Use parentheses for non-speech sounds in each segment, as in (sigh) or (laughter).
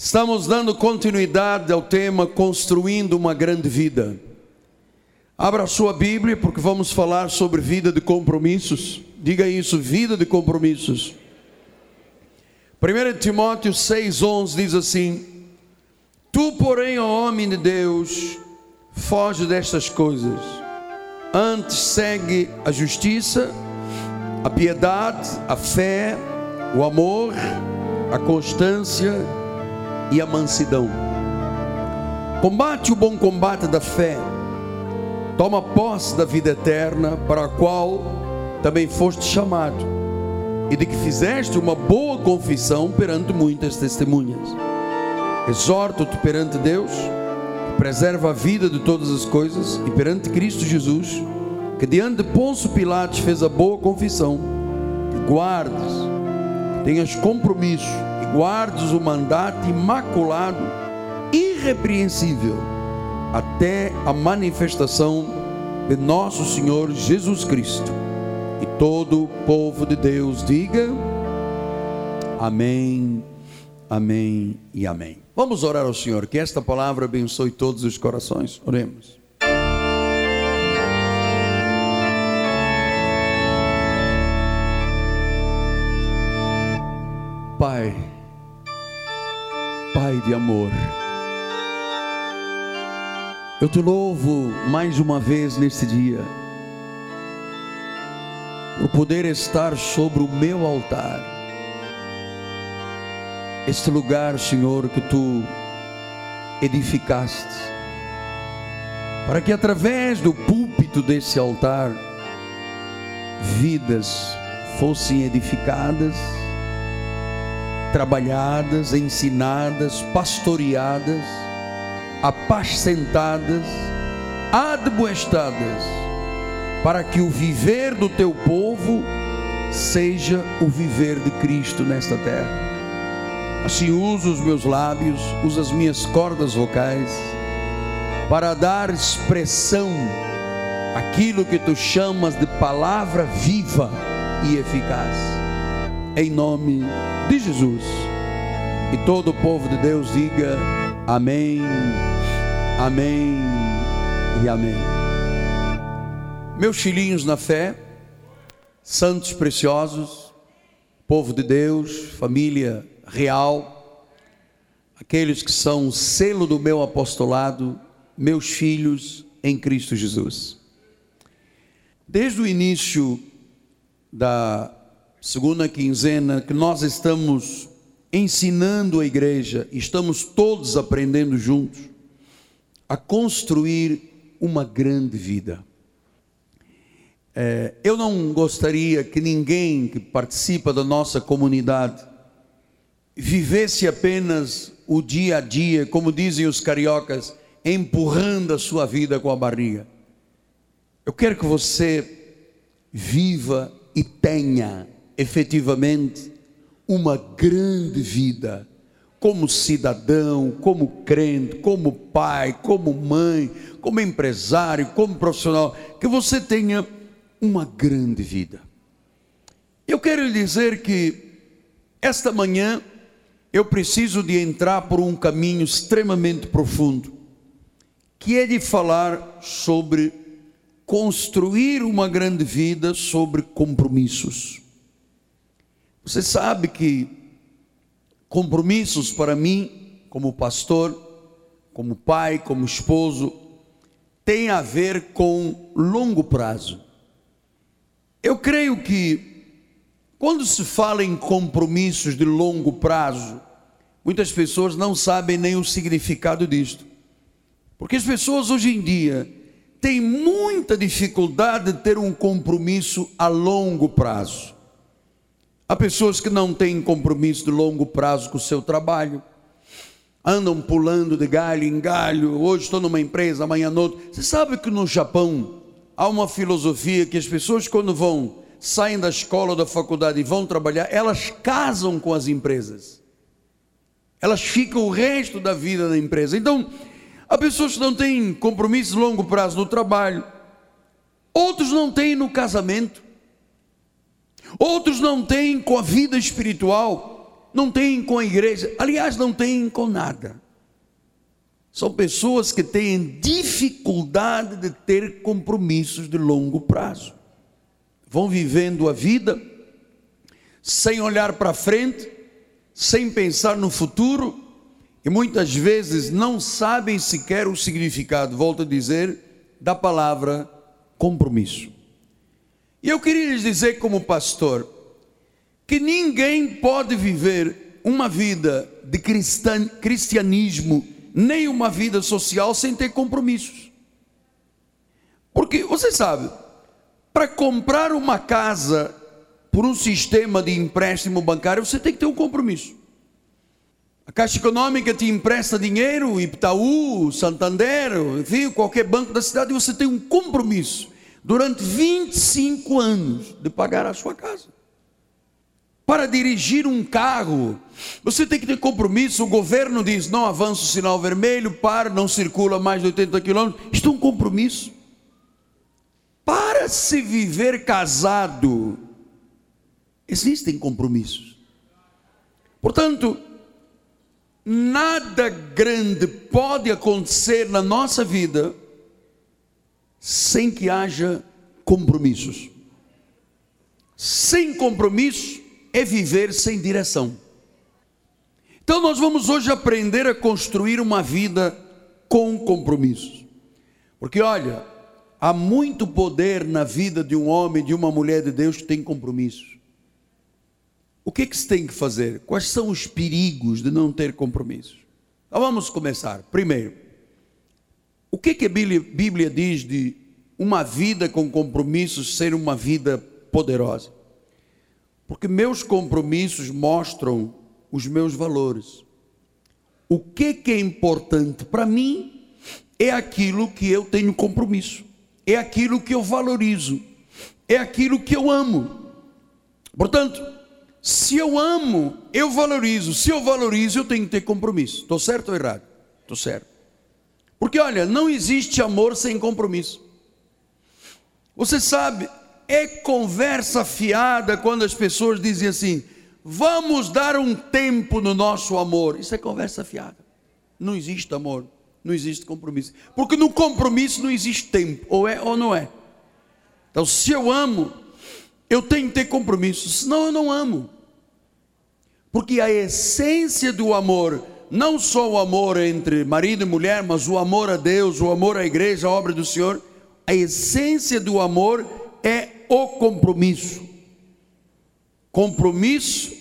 Estamos dando continuidade ao tema Construindo uma Grande Vida. Abra a sua Bíblia, porque vamos falar sobre vida de compromissos. Diga isso, vida de compromissos. 1 Timóteo 6,11 diz assim: Tu, porém, ó homem de Deus, foge destas coisas. Antes segue a justiça, a piedade, a fé, o amor, a constância e a mansidão. Combate o bom combate da fé, toma posse da vida eterna, para a qual também foste chamado, e de que fizeste uma boa confissão perante muitas testemunhas. Exorto-te perante Deus, que preserva a vida de todas as coisas, e perante Cristo Jesus, que diante de Ponço Pilatos fez a boa confissão, que guardes, que tenhas compromisso guardes o mandato imaculado, irrepreensível, até a manifestação de nosso Senhor Jesus Cristo. E todo o povo de Deus diga: Amém, Amém e Amém. Vamos orar ao Senhor, que esta palavra abençoe todos os corações. Oremos. Pai, Pai de amor. Eu te louvo mais uma vez nesse dia, por poder estar sobre o meu altar, este lugar, Senhor, que tu edificaste, para que através do púlpito desse altar, vidas fossem edificadas trabalhadas, ensinadas, pastoreadas, apacentadas, admoestadas, para que o viver do teu povo seja o viver de Cristo nesta terra. Assim uso os meus lábios, uso as minhas cordas vocais, para dar expressão àquilo que tu chamas de palavra viva e eficaz em nome de Jesus. E todo o povo de Deus diga amém, amém e amém. Meus filhinhos na fé, santos preciosos, povo de Deus, família real, aqueles que são selo do meu apostolado, meus filhos em Cristo Jesus. Desde o início da segunda quinzena, que nós estamos ensinando a igreja, estamos todos aprendendo juntos a construir uma grande vida. É, eu não gostaria que ninguém que participa da nossa comunidade vivesse apenas o dia a dia, como dizem os cariocas, empurrando a sua vida com a barriga. Eu quero que você viva e tenha efetivamente uma grande vida como cidadão, como crente, como pai, como mãe, como empresário, como profissional, que você tenha uma grande vida. Eu quero lhe dizer que esta manhã eu preciso de entrar por um caminho extremamente profundo, que é de falar sobre construir uma grande vida sobre compromissos. Você sabe que compromissos para mim, como pastor, como pai, como esposo, tem a ver com longo prazo. Eu creio que quando se fala em compromissos de longo prazo, muitas pessoas não sabem nem o significado disto. Porque as pessoas hoje em dia têm muita dificuldade de ter um compromisso a longo prazo. Há pessoas que não têm compromisso de longo prazo com o seu trabalho, andam pulando de galho em galho. Hoje estou numa empresa, amanhã noutra. Você sabe que no Japão há uma filosofia que as pessoas, quando vão, saem da escola ou da faculdade e vão trabalhar, elas casam com as empresas. Elas ficam o resto da vida na empresa. Então, há pessoas que não têm compromisso de longo prazo no trabalho, outros não têm no casamento. Outros não têm com a vida espiritual. não têm com a igreja, aliás, não têm com nada. São pessoas que têm dificuldade de ter compromissos de longo prazo. Vão vivendo a vida sem olhar para frente, sem pensar no futuro e muitas vezes não sabem sequer o significado, volto a dizer, da palavra compromisso. E eu queria lhes dizer, como pastor, que ninguém pode viver uma vida de cristianismo, nem uma vida social, sem ter compromissos. Porque, você sabe, para comprar uma casa por um sistema de empréstimo bancário, você tem que ter um compromisso. A Caixa Econômica te empresta dinheiro, Itaú, Santander, enfim, qualquer banco da cidade, você tem um compromisso durante 25 anos de pagar a sua casa. Para dirigir um carro, você tem que ter compromisso. O governo diz: não avança o sinal vermelho, para, não circula mais de 80 quilômetros. Isto é um compromisso. Para se viver casado, existem compromissos. Portanto, nada grande pode acontecer na nossa vida sem que haja compromissos. Sem compromisso é viver sem direção. Então nós vamos hoje aprender a construir uma vida com compromissos. Porque olha, há muito poder na vida de um homem, de uma mulher de Deus que tem compromissos. O que, que se tem que fazer? Quais são os perigos de não ter compromissos? Então vamos começar. Primeiro, o que, que a Bíblia, diz de uma vida com compromissos ser uma vida poderosa? Porque meus compromissos mostram os meus valores. O que, que é importante para mim é aquilo que eu tenho compromisso, é aquilo que eu valorizo, é aquilo que eu amo. Portanto, se eu amo, eu valorizo. Se eu valorizo, eu tenho que ter compromisso. Estou certo ou errado? Estou certo. Porque olha, não existe amor sem compromisso. Você sabe, é conversa fiada quando as pessoas dizem assim: vamos dar um tempo no nosso amor. Isso é conversa fiada. Não existe amor, não existe compromisso. Porque no compromisso não existe tempo, ou é ou não é. Então, se eu amo, eu tenho que ter compromisso, senão eu não amo. Porque a essência do amor, não só o amor entre marido e mulher, mas o amor a Deus, o amor à igreja, a obra do Senhor, a essência do amor é o compromisso. Compromisso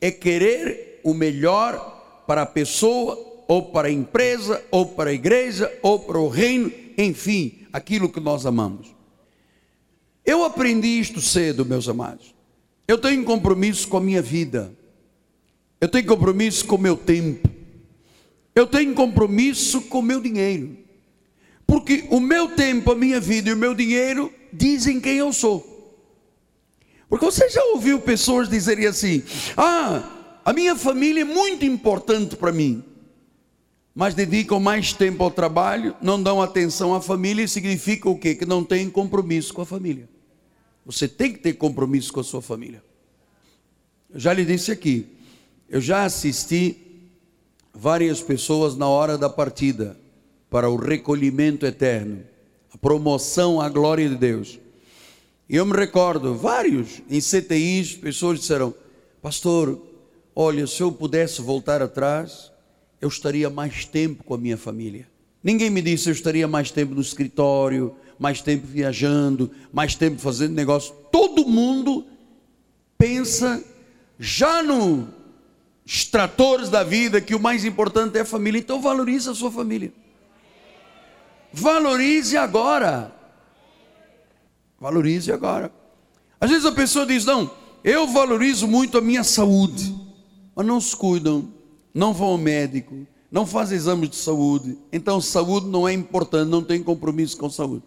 é querer o melhor para a pessoa, ou para a empresa, ou para a igreja, ou para o reino, enfim, aquilo que nós amamos. Eu aprendi isto cedo, meus amados. Eu tenho compromisso com a minha vida. Eu tenho compromisso com o meu tempo. Eu tenho compromisso com o meu dinheiro. Porque o meu tempo, a minha vida e o meu dinheiro dizem quem eu sou. Porque você já ouviu pessoas dizerem assim: Ah, a minha família é muito importante para mim. Mas dedicam mais tempo ao trabalho, não dão atenção à família, significa o quê? Que não tem compromisso com a família. Você tem que ter compromisso com a sua família. Eu já lhe disse aqui, eu já assisti várias pessoas na hora da partida para o recolhimento eterno, a promoção à glória de Deus. E eu me recordo, vários em CTIs, pessoas disseram: Pastor, olha, se eu pudesse voltar atrás, eu estaria mais tempo com a minha família. Ninguém me disse eu estaria mais tempo no escritório, mais tempo viajando, mais tempo fazendo negócio. Todo mundo pensa já no extratores da vida que o mais importante é a família. Então valorize a sua família. Valorize agora. Valorize agora. Às vezes a pessoa diz: Não, eu valorizo muito a minha saúde, mas não se cuidam, não vão ao médico, não fazem exames de saúde. Então, saúde não é importante, não tem compromisso com saúde.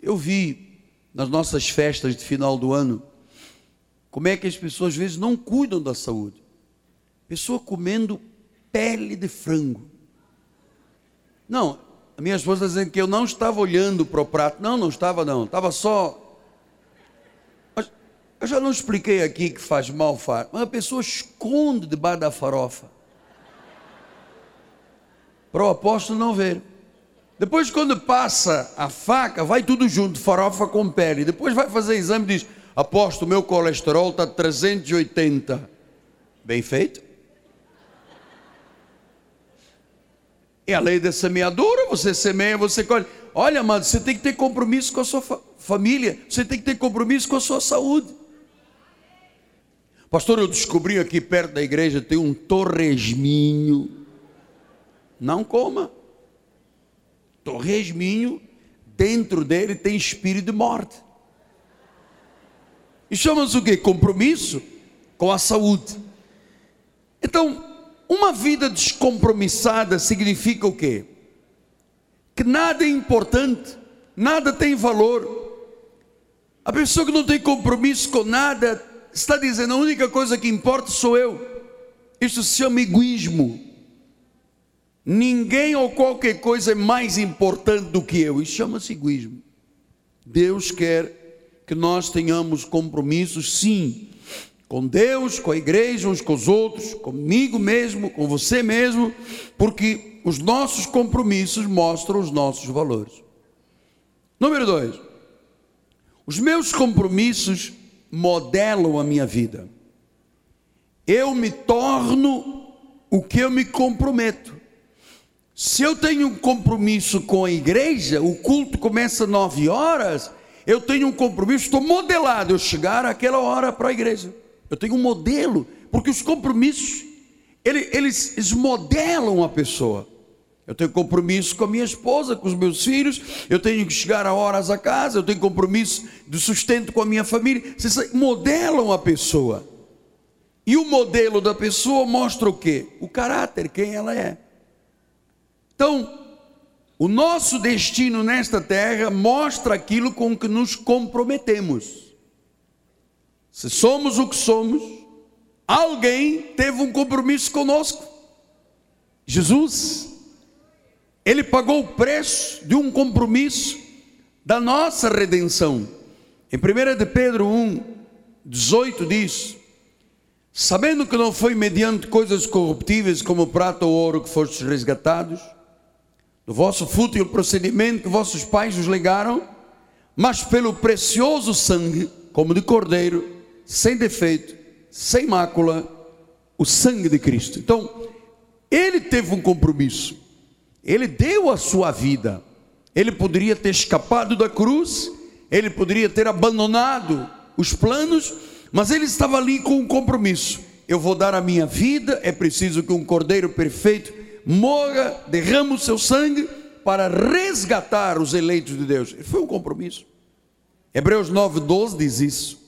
Eu vi nas nossas festas de final do ano como é que as pessoas às vezes não cuidam da saúde. Pessoa comendo pele de frango. Não, a minha esposa está dizendo que eu não estava olhando para o prato. Não, não estava não. Estava só. Eu já não expliquei aqui que faz mal, faz, mas a pessoa esconde debaixo da farofa. Para o apóstolo não ver. Depois, quando passa a faca, vai tudo junto, farofa com pele. Depois vai fazer exame e diz: Apóstolo, meu colesterol está 380. Bem feito? É a lei da semeadura, você semeia, você colhe. Olha, amado, você tem que ter compromisso com a sua fa família, você tem que ter compromisso com a sua saúde. Pastor, eu descobri aqui perto da igreja tem um torresminho. Não coma. Torresminho, dentro dele tem espírito de morte. E chamamos o que? Compromisso com a saúde. Então, uma vida descompromissada significa o quê? Que nada é importante, nada tem valor. A pessoa que não tem compromisso com nada está dizendo a única coisa que importa sou eu. Isso se chama egoísmo. Ninguém ou qualquer coisa é mais importante do que eu. Isso chama-se egoísmo. Deus quer que nós tenhamos compromissos, sim, com Deus, com a igreja, uns com os outros, comigo mesmo, com você mesmo, porque os nossos compromissos mostram os nossos valores. Número dois, os meus compromissos modelam a minha vida. Eu me torno o que eu me comprometo. Se eu tenho um compromisso com a igreja, o culto começa nove horas, eu tenho um compromisso, estou modelado, eu chegar àquela hora para a igreja. Eu tenho um modelo, porque os compromissos, eles, eles modelam a pessoa. Eu tenho compromisso com a minha esposa, com os meus filhos, eu tenho que chegar a horas a casa, eu tenho compromisso de sustento com a minha família. Vocês modelam a pessoa. E o modelo da pessoa mostra o quê? O caráter, quem ela é. Então, o nosso destino nesta terra mostra aquilo com que nos comprometemos. Se somos o que somos, alguém teve um compromisso conosco. Jesus, ele pagou o preço de um compromisso da nossa redenção. Em 1 de Pedro 1, 18 diz: Sabendo que não foi mediante coisas corruptíveis como prata ou ouro que fostes resgatados, do vosso fútil procedimento que vossos pais nos legaram, mas pelo precioso sangue, como de cordeiro, sem defeito, sem mácula, o sangue de Cristo. Então, ele teve um compromisso, ele deu a sua vida, ele poderia ter escapado da cruz, ele poderia ter abandonado os planos, mas ele estava ali com um compromisso. Eu vou dar a minha vida, é preciso que um cordeiro perfeito morra, derrame o seu sangue para resgatar os eleitos de Deus. Foi um compromisso. Hebreus 9:12 diz isso.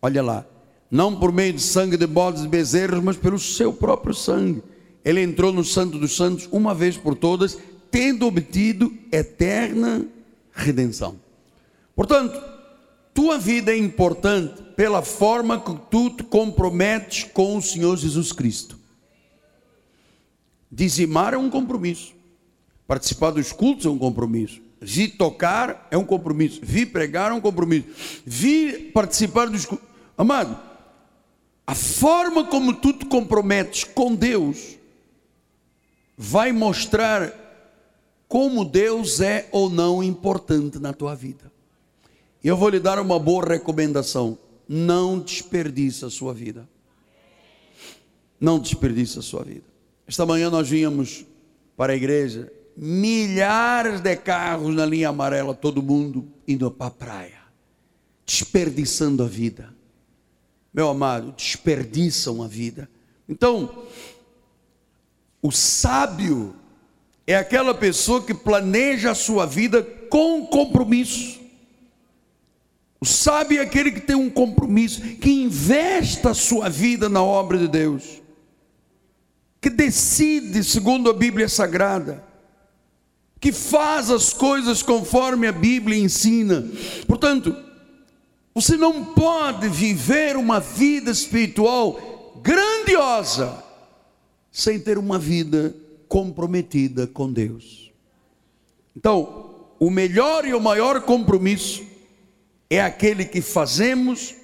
Olha lá, não por meio de sangue de bodes e bezerros, mas pelo seu próprio sangue. Ele entrou no Santo dos Santos uma vez por todas, tendo obtido eterna redenção. Portanto, tua vida é importante pela forma que tu te comprometes com o Senhor Jesus Cristo. Dizimar é um compromisso. Participar dos cultos é um compromisso. Vi tocar é um compromisso. Vi pregar é um compromisso. Vi participar dos cultos Amado, a forma como tu te comprometes com Deus vai mostrar como Deus é ou não importante na tua vida. Eu vou lhe dar uma boa recomendação: não desperdice a sua vida. Não desperdice a sua vida. Esta manhã nós vínhamos para a igreja, milhares de carros na linha amarela, todo mundo indo para a praia, desperdiçando a vida meu amado, desperdiçam a vida. Então, o sábio é aquela pessoa que planeja a sua vida com compromisso. O sábio é aquele que tem um compromisso, que investe a sua vida na obra de Deus, que decide segundo a Bíblia Sagrada, que faz as coisas conforme a Bíblia ensina. Portanto, você não pode viver uma vida espiritual grandiosa sem ter uma vida comprometida com Deus. Então, o melhor e o maior compromisso é aquele que fazemos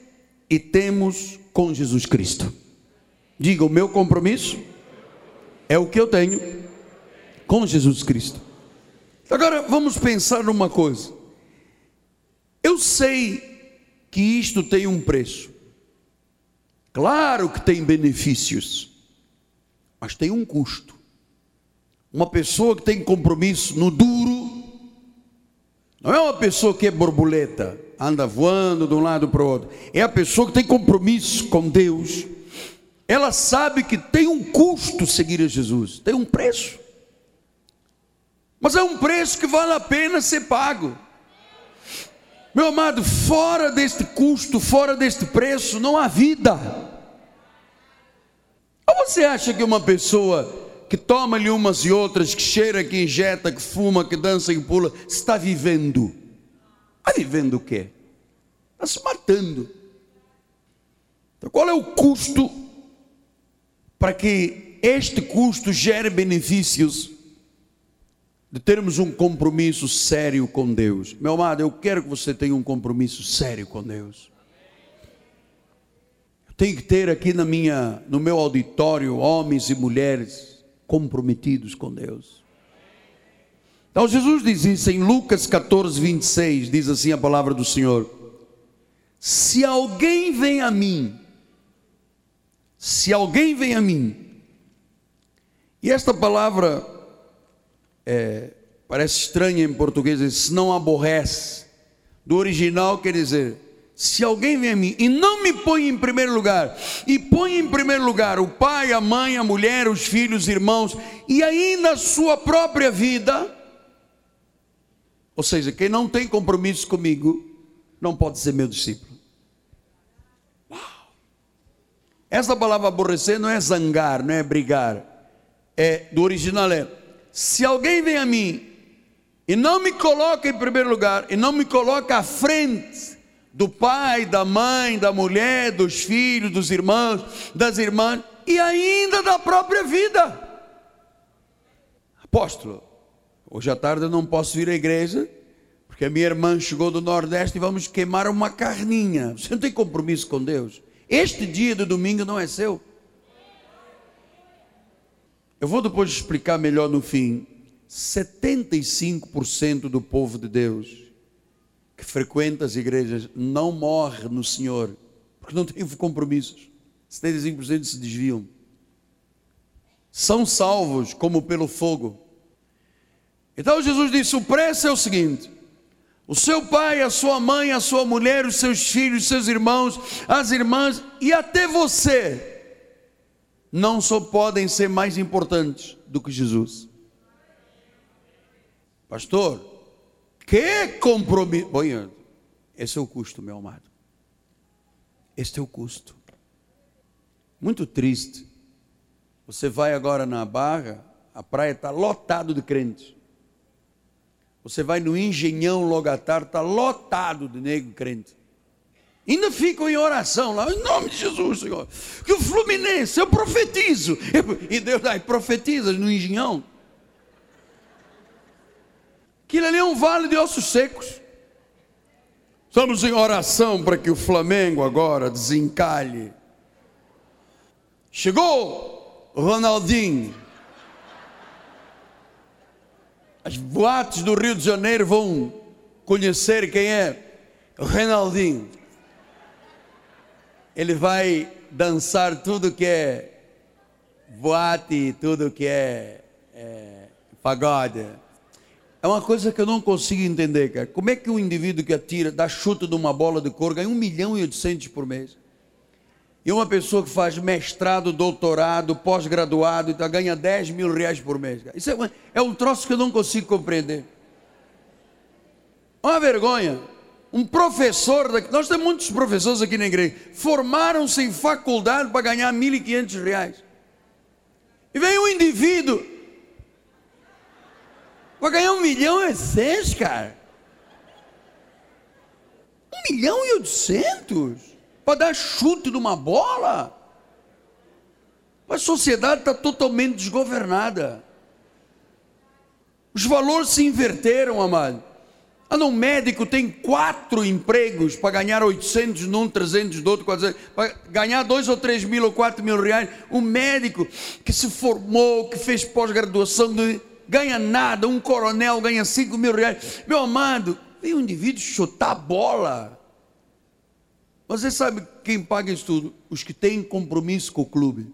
e temos com Jesus Cristo. Diga, o meu compromisso é o que eu tenho com Jesus Cristo. Agora vamos pensar numa coisa. Eu sei que isto tem um preço. Claro que tem benefícios, mas tem um custo. Uma pessoa que tem compromisso no duro, não é uma pessoa que é borboleta, anda voando de um lado para o outro. É a pessoa que tem compromisso com Deus. Ela sabe que tem um custo seguir a Jesus, tem um preço. Mas é um preço que vale a pena ser pago. Meu amado, fora deste custo, fora deste preço, não há vida. Ou você acha que uma pessoa que toma-lhe umas e outras, que cheira, que injeta, que fuma, que dança e pula, está vivendo? Está vivendo o quê? Está se matando. Então, qual é o custo para que este custo gere benefícios? de termos um compromisso sério com Deus. Meu amado, eu quero que você tenha um compromisso sério com Deus. Eu tenho que ter aqui na minha, no meu auditório homens e mulheres comprometidos com Deus. Então Jesus diz isso em Lucas 14, 26, diz assim a palavra do Senhor: Se alguém vem a mim, se alguém vem a mim, e esta palavra é, parece estranha em português, se não aborrece. Do original quer dizer, se alguém vem a mim e não me põe em primeiro lugar, e põe em primeiro lugar o pai, a mãe, a mulher, os filhos, os irmãos, e ainda a sua própria vida, ou seja, quem não tem compromisso comigo, não pode ser meu discípulo. Essa palavra aborrecer não é zangar, não é brigar. É, do original é se alguém vem a mim e não me coloca em primeiro lugar, e não me coloca à frente do pai, da mãe, da mulher, dos filhos, dos irmãos, das irmãs, e ainda da própria vida. Apóstolo, hoje à tarde eu não posso vir à igreja, porque a minha irmã chegou do Nordeste e vamos queimar uma carninha. Você não tem compromisso com Deus. Este dia do domingo não é seu. Eu vou depois explicar melhor no fim. 75% do povo de Deus que frequenta as igrejas não morre no Senhor, porque não tem compromissos. 75% se desviam. São salvos como pelo fogo. Então Jesus disse: o preço é o seguinte: o seu pai, a sua mãe, a sua mulher, os seus filhos, os seus irmãos, as irmãs e até você não só podem ser mais importantes do que Jesus. Pastor, que compromisso. Bom, esse é o custo, meu amado. Este é o custo. Muito triste. Você vai agora na Barra, a praia está lotado de crentes. Você vai no Engenhão logo à tarde, está lotado de negro crente. Ainda ficam em oração lá, em nome de Jesus, Senhor. Que o Fluminense, eu profetizo. E Deus aí, profetiza no engenhão. Aquilo ali é um vale de ossos secos. Estamos em oração para que o Flamengo agora desencalhe. Chegou Ronaldinho. As boates do Rio de Janeiro vão conhecer quem é o Ronaldinho ele vai dançar tudo que é boate, tudo que é, é pagode. É uma coisa que eu não consigo entender, cara. Como é que um indivíduo que atira, dá chute de uma bola de cor, ganha 1 milhão e 800 por mês? E uma pessoa que faz mestrado, doutorado, pós-graduado, então ganha 10 mil reais por mês. Isso é, é um troço que eu não consigo compreender. Uma vergonha um professor, nós temos muitos professores aqui na igreja, formaram-se em faculdade para ganhar 1.500 reais. E vem um indivíduo, para ganhar um milhão e seis, cara. Um milhão e oitocentos? Para dar chute numa bola? A sociedade está totalmente desgovernada. Os valores se inverteram, amado. Ah, um médico tem quatro empregos para ganhar 800 num, 300 do outro, 400, para ganhar 2 ou 3 mil ou 4 mil reais. Um médico que se formou, que fez pós-graduação, ganha nada. Um coronel ganha 5 mil reais. Meu amado, vem um indivíduo chutar bola. Você sabe quem paga isso tudo? Os que têm compromisso com o clube.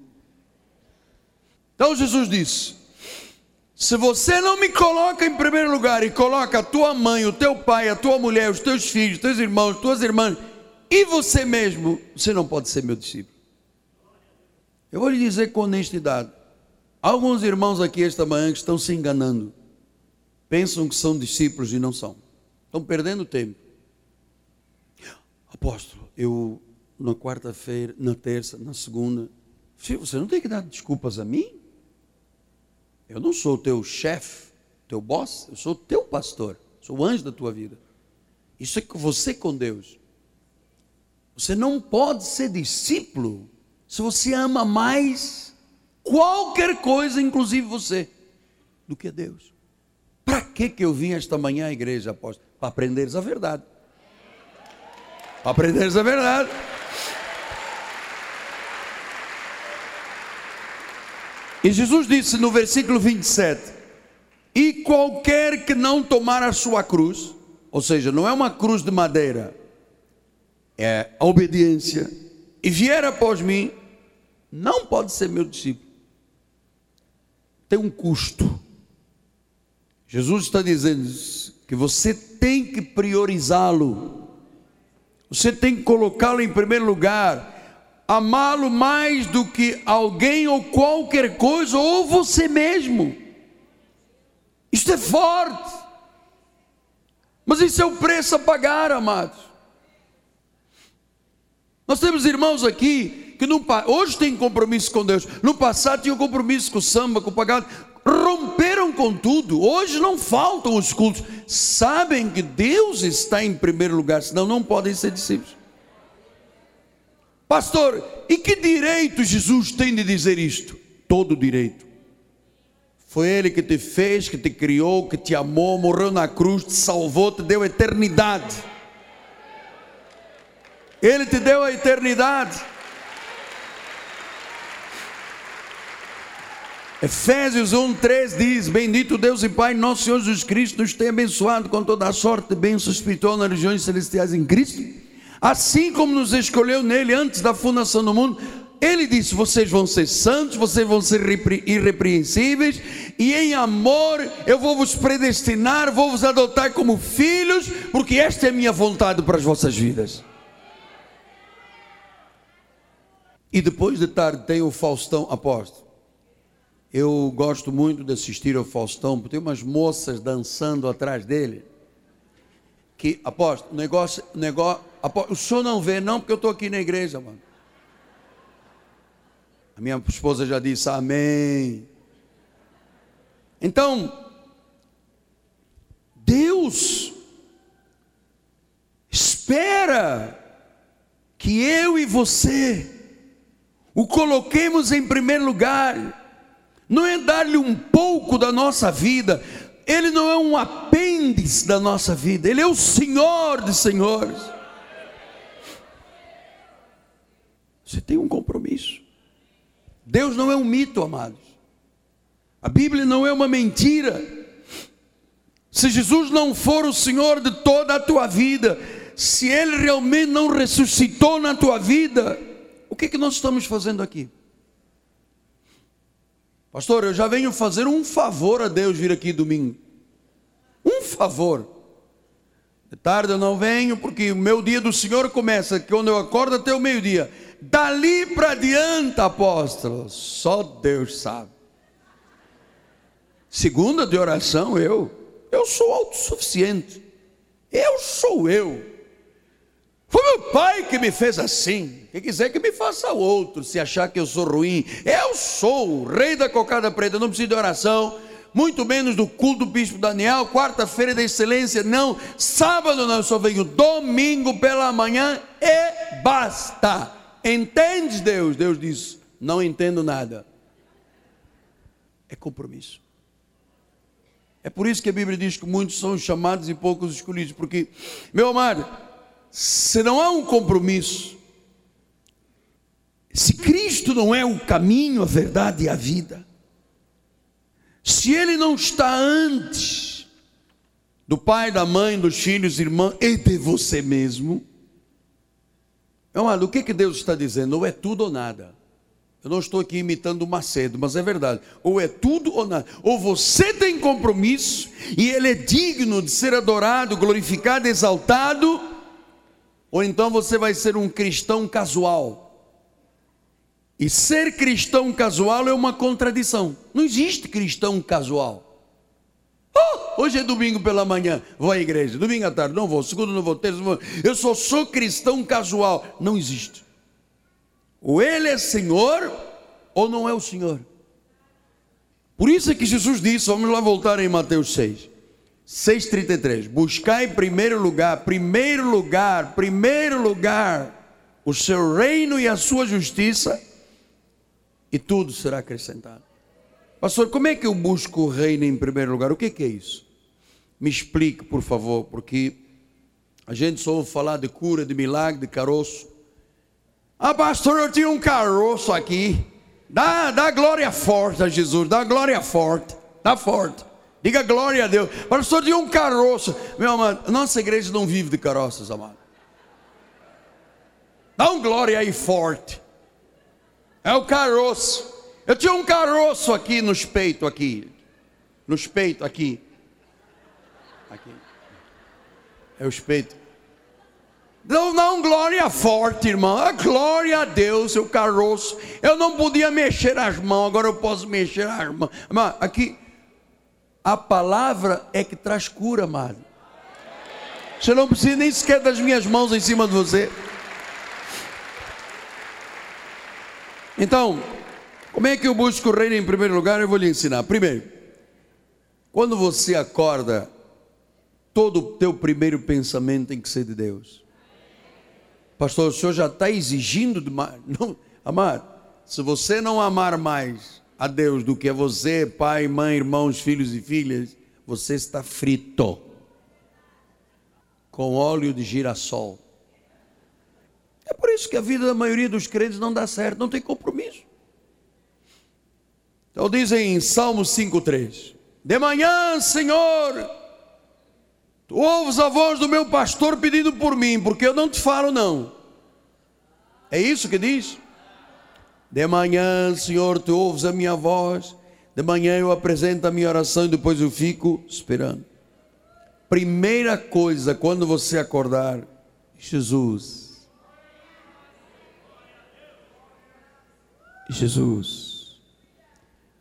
Então Jesus disse: se você não me coloca em primeiro lugar e coloca a tua mãe, o teu pai, a tua mulher, os teus filhos, os teus irmãos, as tuas irmãs e você mesmo, você não pode ser meu discípulo. Eu vou lhe dizer com honestidade: alguns irmãos aqui esta manhã que estão se enganando, pensam que são discípulos e não são, estão perdendo tempo. Apóstolo, eu na quarta-feira, na terça, na segunda, você não tem que dar desculpas a mim? Eu não sou o teu chefe, teu boss, eu sou o teu pastor, sou o anjo da tua vida. Isso é você com Deus. Você não pode ser discípulo se você ama mais qualquer coisa, inclusive você, do que Deus. Para que que eu vim esta manhã à igreja, apóstolo? Para aprenderes a verdade. Para aprenderes a verdade. E Jesus disse no versículo 27: E qualquer que não tomar a sua cruz, ou seja, não é uma cruz de madeira, é a obediência, e vier após mim, não pode ser meu discípulo. Tem um custo. Jesus está dizendo que você tem que priorizá-lo, você tem que colocá-lo em primeiro lugar amá-lo mais do que alguém ou qualquer coisa, ou você mesmo. Isto é forte. Mas isso é o preço a pagar, amados. Nós temos irmãos aqui que no, hoje têm compromisso com Deus, no passado tinham compromisso com o samba, com o pagado, romperam com tudo, hoje não faltam os cultos, sabem que Deus está em primeiro lugar, senão não podem ser discípulos. Pastor, e que direito Jesus tem de dizer isto? Todo direito. Foi Ele que te fez, que te criou, que te amou, morreu na cruz, te salvou, te deu eternidade. Ele te deu a eternidade. Efésios 1,3 diz: Bendito Deus e Pai, nosso Senhor Jesus Cristo, nos tem abençoado com toda a sorte de bênçãos espiritual nas regiões celestiais em Cristo assim como nos escolheu nele antes da fundação do mundo, ele disse: vocês vão ser santos, vocês vão ser irrepreensíveis, e em amor eu vou vos predestinar, vou vos adotar como filhos, porque esta é a minha vontade para as vossas vidas. E depois de tarde tem o Faustão apóstolo. Eu gosto muito de assistir ao Faustão, porque tem umas moças dançando atrás dele. Que, apóstolo, o negócio, negócio, o senhor não vê, não, porque eu estou aqui na igreja, mano. A minha esposa já disse amém. Então, Deus espera que eu e você o coloquemos em primeiro lugar. Não é dar-lhe um pouco da nossa vida, ele não é um apêndice da nossa vida, ele é o Senhor de senhores. Você tem um compromisso. Deus não é um mito, amados. A Bíblia não é uma mentira. Se Jesus não for o Senhor de toda a tua vida, se Ele realmente não ressuscitou na tua vida, o que, é que nós estamos fazendo aqui? Pastor, eu já venho fazer um favor a Deus vir aqui domingo. Um favor. De tarde eu não venho, porque o meu dia do Senhor começa quando eu acordo até o meio-dia. Dali para diante, apóstolo, só Deus sabe. Segunda de oração, eu, eu sou autossuficiente. Eu sou eu. Foi meu pai que me fez assim. Quem quiser que me faça outro, se achar que eu sou ruim. Eu sou o rei da cocada preta, não preciso de oração muito menos do culto do bispo Daniel, quarta-feira da excelência, não, sábado não, eu só venho domingo pela manhã e basta. Entendes, Deus? Deus diz: Não entendo nada. É compromisso. É por isso que a Bíblia diz que muitos são chamados e poucos escolhidos, porque, meu amado, se não há um compromisso, se Cristo não é o caminho, a verdade e a vida, se Ele não está antes do pai, da mãe, dos filhos, irmãos e de você mesmo, meu amado, o que, que Deus está dizendo? Ou é tudo ou nada. Eu não estou aqui imitando o Macedo, mas é verdade. Ou é tudo ou nada. Ou você tem compromisso e ele é digno de ser adorado, glorificado, exaltado, ou então você vai ser um cristão casual. E ser cristão casual é uma contradição. Não existe cristão casual. Oh, hoje é domingo pela manhã, vou à igreja. Domingo à tarde, não vou. Segundo, não vou. Terça, não vou. Eu só sou cristão casual. Não existe. Ou ele é Senhor, ou não é o Senhor. Por isso é que Jesus disse, vamos lá voltar em Mateus 6. 6,33. Buscai em primeiro lugar, primeiro lugar, primeiro lugar, o seu reino e a sua justiça, e tudo será acrescentado. Pastor, como é que eu busco o reino em primeiro lugar? O que é isso? Me explique, por favor, porque a gente só ouve falar de cura, de milagre, de caroço. Ah, pastor, eu tinha um caroço aqui. Dá, dá glória forte a Jesus, dá glória forte, dá forte. Diga glória a Deus. Pastor, tinha um caroço. Meu amado, nossa igreja não vive de caroças, amado. Dá um glória aí forte. É o caroço. Eu tinha um caroço aqui nos peitos, aqui. Nos peitos, aqui. Aqui. É os peitos. Não, não, glória forte, irmão. A glória a Deus, seu caroço. Eu não podia mexer as mãos, agora eu posso mexer as mãos. Mas aqui, a palavra é que traz cura, amado. Você não precisa nem sequer das minhas mãos em cima de você. Então, como é que eu busco o reino em primeiro lugar? Eu vou lhe ensinar. Primeiro, quando você acorda, todo o teu primeiro pensamento tem que ser de Deus. Pastor, o senhor já está exigindo demais. (laughs) Não, se você não amar mais a Deus do que a você, pai, mãe, irmãos, filhos e filhas, você está frito com óleo de girassol. É por isso que a vida da maioria dos crentes não dá certo, não tem compromisso. Então dizem em Salmo 5,3: De manhã, Senhor, Tu ouves a voz do meu pastor pedindo por mim, porque eu não te falo, não. É isso que diz? De manhã, Senhor, tu ouves a minha voz. De manhã eu apresento a minha oração e depois eu fico esperando. Primeira coisa, quando você acordar, Jesus. Jesus.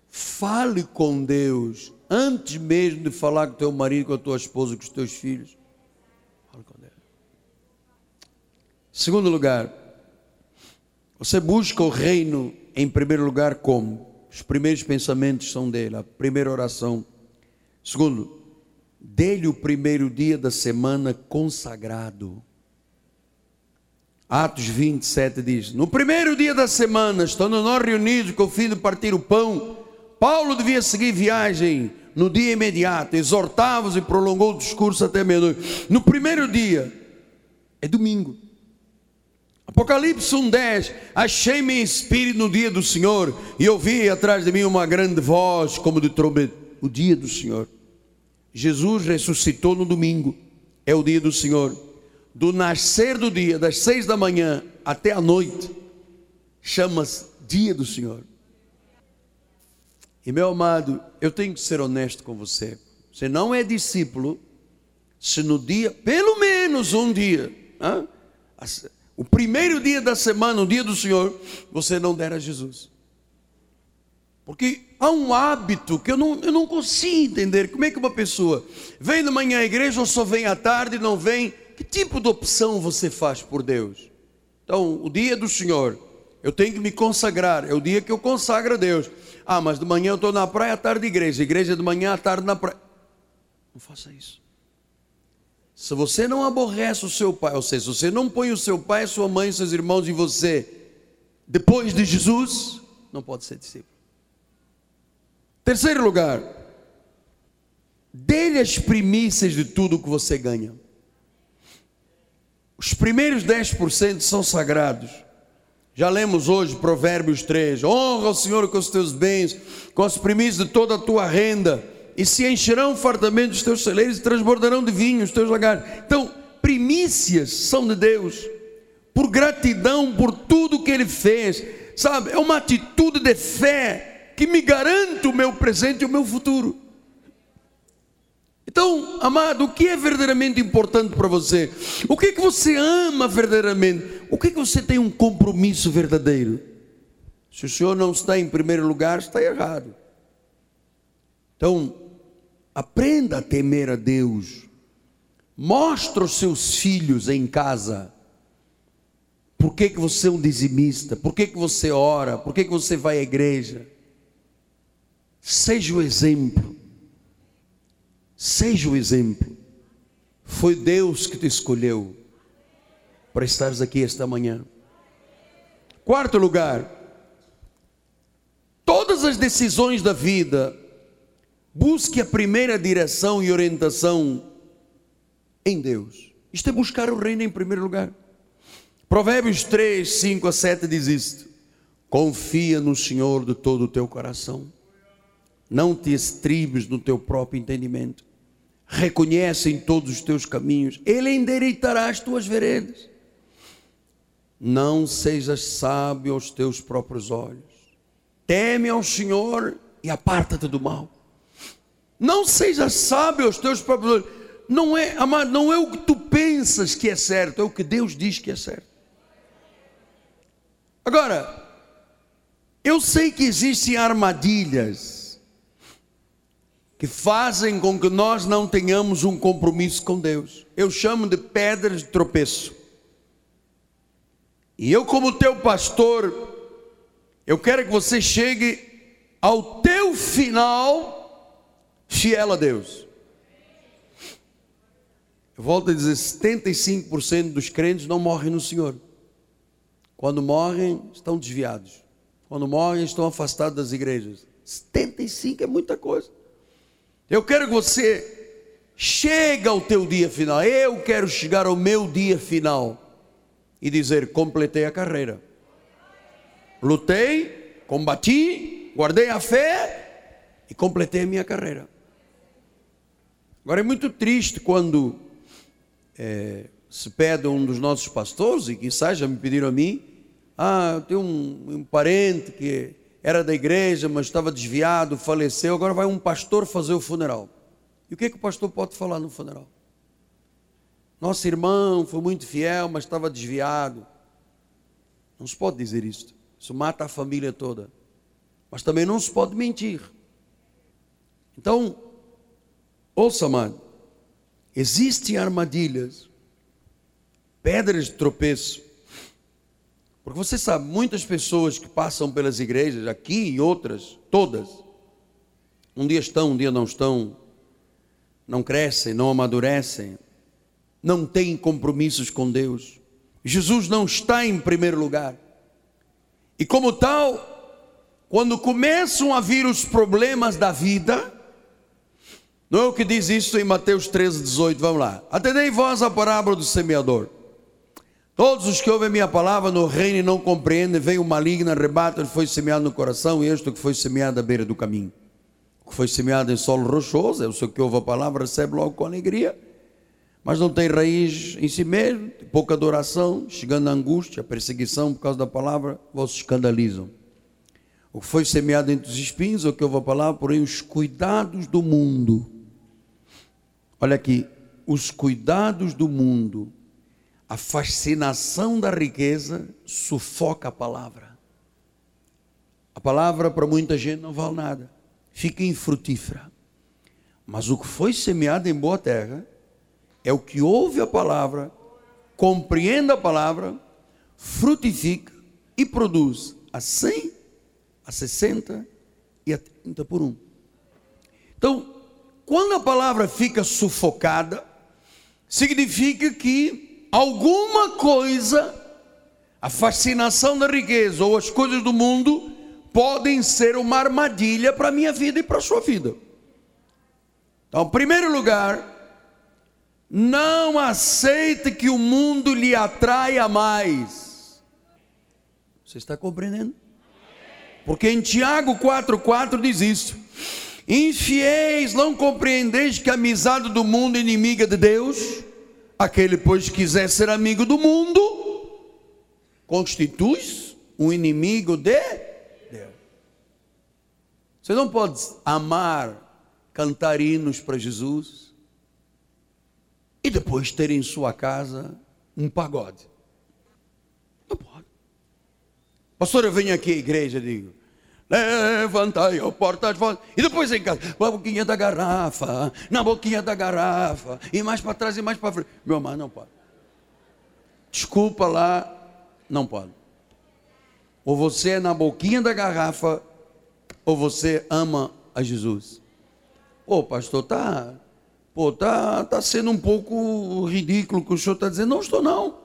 Fale com Deus antes mesmo de falar com o teu marido, com a tua esposa, com os teus filhos. Fala com Deus. Segundo lugar, você busca o reino em primeiro lugar como? Os primeiros pensamentos são dele, a primeira oração. Segundo, dele o primeiro dia da semana consagrado. Atos 27 diz: No primeiro dia da semana, estando nós reunidos com o fim de partir o pão, Paulo devia seguir viagem no dia imediato, exortava-os e prolongou o discurso até meia-noite. No primeiro dia, é domingo. Apocalipse 1,10: Achei-me em espírito no dia do Senhor, e ouvi atrás de mim uma grande voz, como de trombeta. O dia do Senhor. Jesus ressuscitou no domingo, é o dia do Senhor. Do nascer do dia, das seis da manhã até a noite, chama-se dia do Senhor. E meu amado, eu tenho que ser honesto com você. Você não é discípulo se no dia, pelo menos um dia, o primeiro dia da semana, o dia do Senhor, você não der a Jesus. Porque há um hábito que eu não, eu não consigo entender. Como é que uma pessoa vem de manhã à igreja ou só vem à tarde e não vem? Que tipo de opção você faz por Deus? Então, o dia do Senhor, eu tenho que me consagrar, é o dia que eu consagro a Deus. Ah, mas de manhã eu estou na praia, à tarde igreja. Igreja de manhã, à tarde na praia. Não faça isso. Se você não aborrece o seu pai, ou seja, se você não põe o seu pai, sua mãe, seus irmãos e você depois de Jesus, não pode ser discípulo. Terceiro lugar, dê-lhe as primícias de tudo que você ganha. Os primeiros 10% são sagrados. Já lemos hoje Provérbios 3: honra o Senhor com os teus bens, com as primícias de toda a tua renda, e se encherão fartamente os teus celeiros e transbordarão de vinho os teus lagares. Então, primícias são de Deus, por gratidão por tudo que Ele fez, sabe? É uma atitude de fé que me garante o meu presente e o meu futuro. Então, amado, o que é verdadeiramente importante para você? O que é que você ama verdadeiramente? O que é que você tem um compromisso verdadeiro? Se o Senhor não está em primeiro lugar, está errado. Então, aprenda a temer a Deus. Mostre aos seus filhos em casa. Por que, que você é um dizimista? Por que, que você ora? Por que, que você vai à igreja? Seja o exemplo. Seja o exemplo. Foi Deus que te escolheu para estares aqui esta manhã. Quarto lugar, todas as decisões da vida, busque a primeira direção e orientação em Deus. Isto é buscar o reino em primeiro lugar. Provérbios 3, 5 a 7 diz isto: Confia no Senhor de todo o teu coração, não te estribes no teu próprio entendimento reconhece em todos os teus caminhos, Ele endireitará as tuas veredas. Não sejas sábio aos teus próprios olhos. Teme ao Senhor e aparta-te do mal. Não sejas sábio aos teus próprios olhos. Não é, amado, não é o que tu pensas que é certo, é o que Deus diz que é certo. Agora, eu sei que existem armadilhas que fazem com que nós não tenhamos um compromisso com Deus. Eu chamo de pedras de tropeço. E eu, como teu pastor, eu quero que você chegue ao teu final fiel a Deus. Eu volto a dizer: 75% dos crentes não morrem no Senhor. Quando morrem, estão desviados. Quando morrem, estão afastados das igrejas. 75 é muita coisa. Eu quero que você chegue ao teu dia final. Eu quero chegar ao meu dia final e dizer: completei a carreira. Lutei, combati, guardei a fé e completei a minha carreira. Agora é muito triste quando é, se pede a um dos nossos pastores, e quizás já me pediram a mim, ah, tem um, um parente que era da igreja, mas estava desviado, faleceu, agora vai um pastor fazer o funeral. E o que, é que o pastor pode falar no funeral? Nosso irmão foi muito fiel, mas estava desviado. Não se pode dizer isto. Isso mata a família toda. Mas também não se pode mentir. Então, ouça, amado. Existem armadilhas, pedras de tropeço, porque você sabe, muitas pessoas que passam pelas igrejas, aqui e outras, todas, um dia estão, um dia não estão, não crescem, não amadurecem, não têm compromissos com Deus. Jesus não está em primeiro lugar. E como tal, quando começam a vir os problemas da vida, não é o que diz isso em Mateus 13, 18, vamos lá. Atendei vós a parábola do semeador. Todos os que ouvem minha palavra no reino e não compreendem, vem o maligno, arrebata que foi semeado no coração e este que foi semeado à beira do caminho. O que foi semeado em solo rochoso, é o que ouve a palavra, recebe logo com alegria, mas não tem raiz em si mesmo, pouca adoração, chegando a angústia, a perseguição por causa da palavra, vos escandalizam. O que foi semeado entre os espinhos, é o que ouve a palavra, porém os cuidados do mundo. Olha aqui, os cuidados do mundo a fascinação da riqueza sufoca a palavra. A palavra para muita gente não vale nada, fica infrutífera. Mas o que foi semeado em boa terra é o que ouve a palavra, compreende a palavra, frutifica e produz a 100, a 60 e a 30 por um. Então, quando a palavra fica sufocada, significa que alguma coisa, a fascinação da riqueza ou as coisas do mundo podem ser uma armadilha para a minha vida e para a sua vida. Então, em primeiro lugar, não aceite que o mundo lhe atraia mais. Você está compreendendo? Porque em Tiago 4,4 diz isso. Infiéis, não compreendeis que a amizade do mundo é inimiga de Deus? Aquele, pois, quiser ser amigo do mundo, constitui-se um inimigo de Deus. Você não pode amar, cantar hinos para Jesus e depois ter em sua casa um pagode. Não pode. Pastor, eu venho aqui à igreja e digo, levantai a porta de volta. E depois em casa, a boquinha da garrafa, na boquinha da garrafa, e mais para trás e mais para frente. Meu irmão, não pode. Desculpa lá, não pode. Ou você é na boquinha da garrafa, ou você ama a Jesus. Ô, pastor, tá Pô, tá, tá sendo um pouco ridículo o que o senhor está dizendo. Não estou não.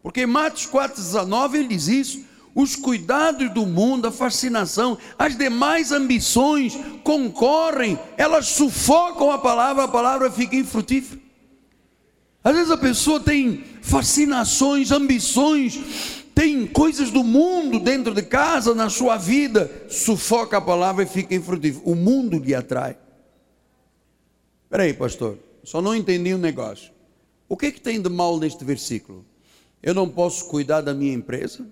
Porque em Marcos 4,19 ele diz isso. Os cuidados do mundo, a fascinação, as demais ambições concorrem, elas sufocam a palavra, a palavra fica infrutífera. Às vezes a pessoa tem fascinações, ambições, tem coisas do mundo dentro de casa, na sua vida, sufoca a palavra e fica infrutífera. O mundo lhe atrai. Espera aí, pastor, só não entendi um negócio. O que, que tem de mal neste versículo? Eu não posso cuidar da minha empresa?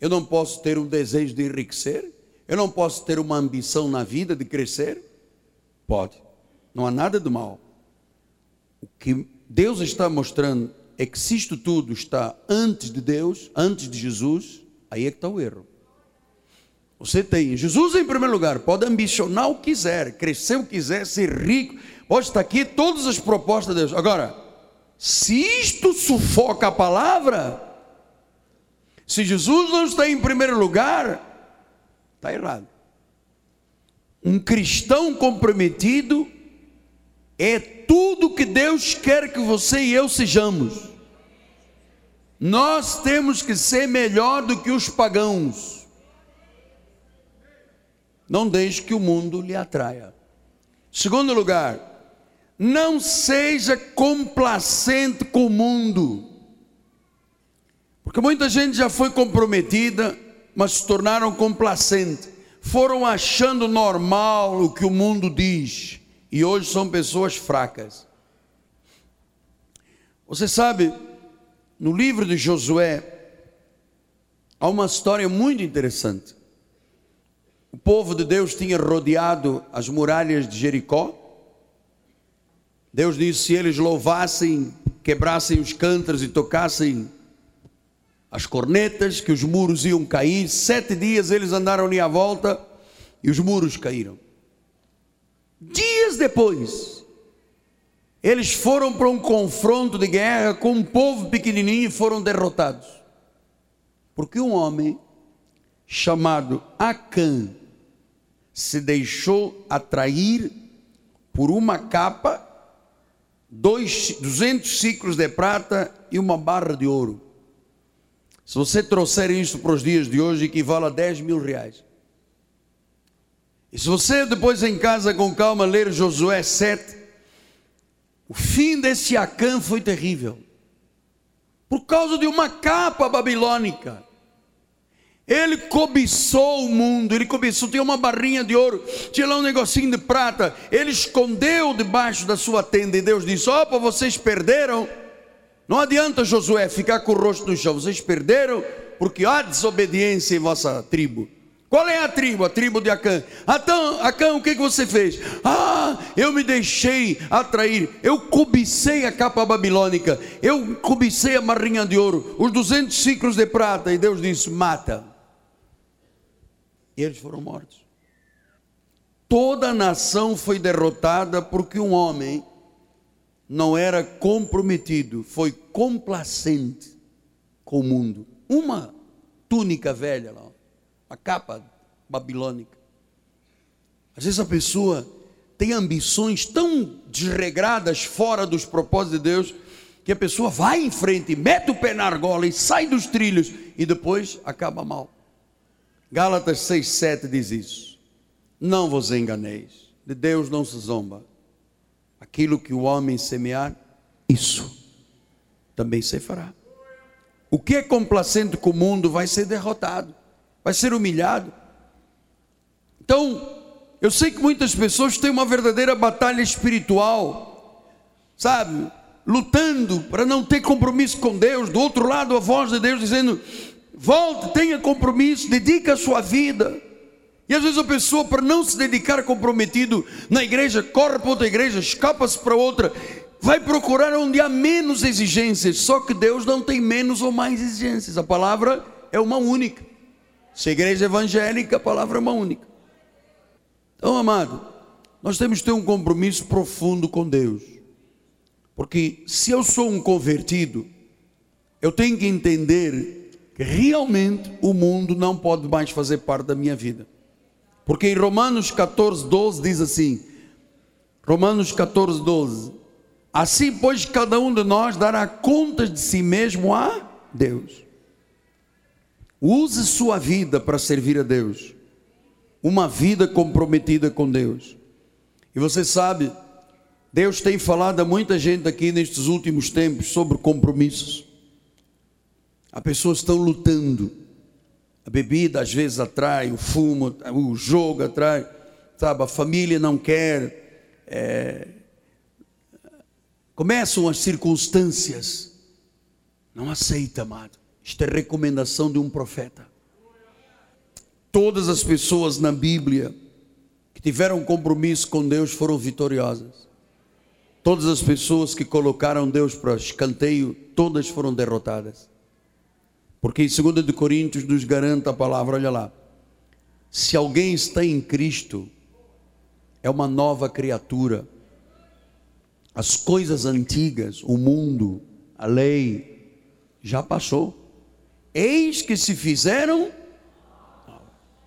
Eu não posso ter um desejo de enriquecer? Eu não posso ter uma ambição na vida de crescer? Pode. Não há nada de mal. O que Deus está mostrando é que se isto tudo está antes de Deus, antes de Jesus, aí é que está o erro. Você tem Jesus em primeiro lugar, pode ambicionar o que quiser, crescer o que quiser, ser rico, pode estar aqui todas as propostas de Deus. Agora, se isto sufoca a palavra, se Jesus não está em primeiro lugar, está errado. Um cristão comprometido é tudo que Deus quer que você e eu sejamos. Nós temos que ser melhor do que os pagãos. Não deixe que o mundo lhe atraia. Segundo lugar, não seja complacente com o mundo. Porque muita gente já foi comprometida, mas se tornaram complacentes. Foram achando normal o que o mundo diz. E hoje são pessoas fracas. Você sabe, no livro de Josué, há uma história muito interessante. O povo de Deus tinha rodeado as muralhas de Jericó. Deus disse: se eles louvassem, quebrassem os cântaros e tocassem as cornetas, que os muros iam cair. Sete dias eles andaram ali à volta e os muros caíram. Dias depois, eles foram para um confronto de guerra com um povo pequenininho e foram derrotados. Porque um homem chamado Acã se deixou atrair por uma capa, dois, 200 ciclos de prata e uma barra de ouro. Se você trouxer isso para os dias de hoje, equivale a 10 mil reais. E se você depois em casa com calma ler Josué 7, o fim desse Acã foi terrível. Por causa de uma capa babilônica. Ele cobiçou o mundo, ele cobiçou, tinha uma barrinha de ouro, tinha lá um negocinho de prata, ele escondeu debaixo da sua tenda e Deus disse: Opa, vocês perderam. Não adianta Josué ficar com o rosto no chão, vocês perderam porque há desobediência em vossa tribo. Qual é a tribo? A tribo de Acã. Então, Acã, o que, que você fez? Ah, eu me deixei atrair, eu cobicei a capa babilônica, eu cobicei a marrinha de ouro, os 200 ciclos de prata, e Deus disse: mata e eles foram mortos. Toda a nação foi derrotada porque um homem não era comprometido, foi complacente com o mundo. Uma túnica velha, lá, uma capa babilônica. Às vezes a pessoa tem ambições tão desregradas fora dos propósitos de Deus que a pessoa vai em frente, mete o pé na argola e sai dos trilhos e depois acaba mal. Gálatas 6,7 diz isso. Não vos enganeis, de Deus não se zomba. Aquilo que o homem semear, isso também se fará. O que é complacente com o mundo vai ser derrotado, vai ser humilhado. Então, eu sei que muitas pessoas têm uma verdadeira batalha espiritual, sabe? Lutando para não ter compromisso com Deus. Do outro lado, a voz de Deus dizendo: volte, tenha compromisso, dedique a sua vida. E às vezes a pessoa, para não se dedicar comprometido na igreja, corre para outra igreja, escapa-se para outra, vai procurar onde há menos exigências. Só que Deus não tem menos ou mais exigências. A palavra é uma única. Se a igreja é evangélica, a palavra é uma única. Então, amado, nós temos que ter um compromisso profundo com Deus. Porque se eu sou um convertido, eu tenho que entender que realmente o mundo não pode mais fazer parte da minha vida. Porque em Romanos 14, 12 diz assim: Romanos 14, 12: Assim, pois, cada um de nós dará contas de si mesmo a Deus. Use sua vida para servir a Deus, uma vida comprometida com Deus. E você sabe, Deus tem falado a muita gente aqui nestes últimos tempos sobre compromissos. As pessoas estão lutando a bebida às vezes atrai, o fumo, o jogo atrai, sabe? A família não quer. É... Começam as circunstâncias. Não aceita, amado. Isto é recomendação de um profeta. Todas as pessoas na Bíblia que tiveram compromisso com Deus foram vitoriosas. Todas as pessoas que colocaram Deus para escanteio, todas foram derrotadas. Porque em 2 de Coríntios nos garanta a palavra, olha lá. Se alguém está em Cristo, é uma nova criatura. As coisas antigas, o mundo, a lei, já passou. Eis que se fizeram,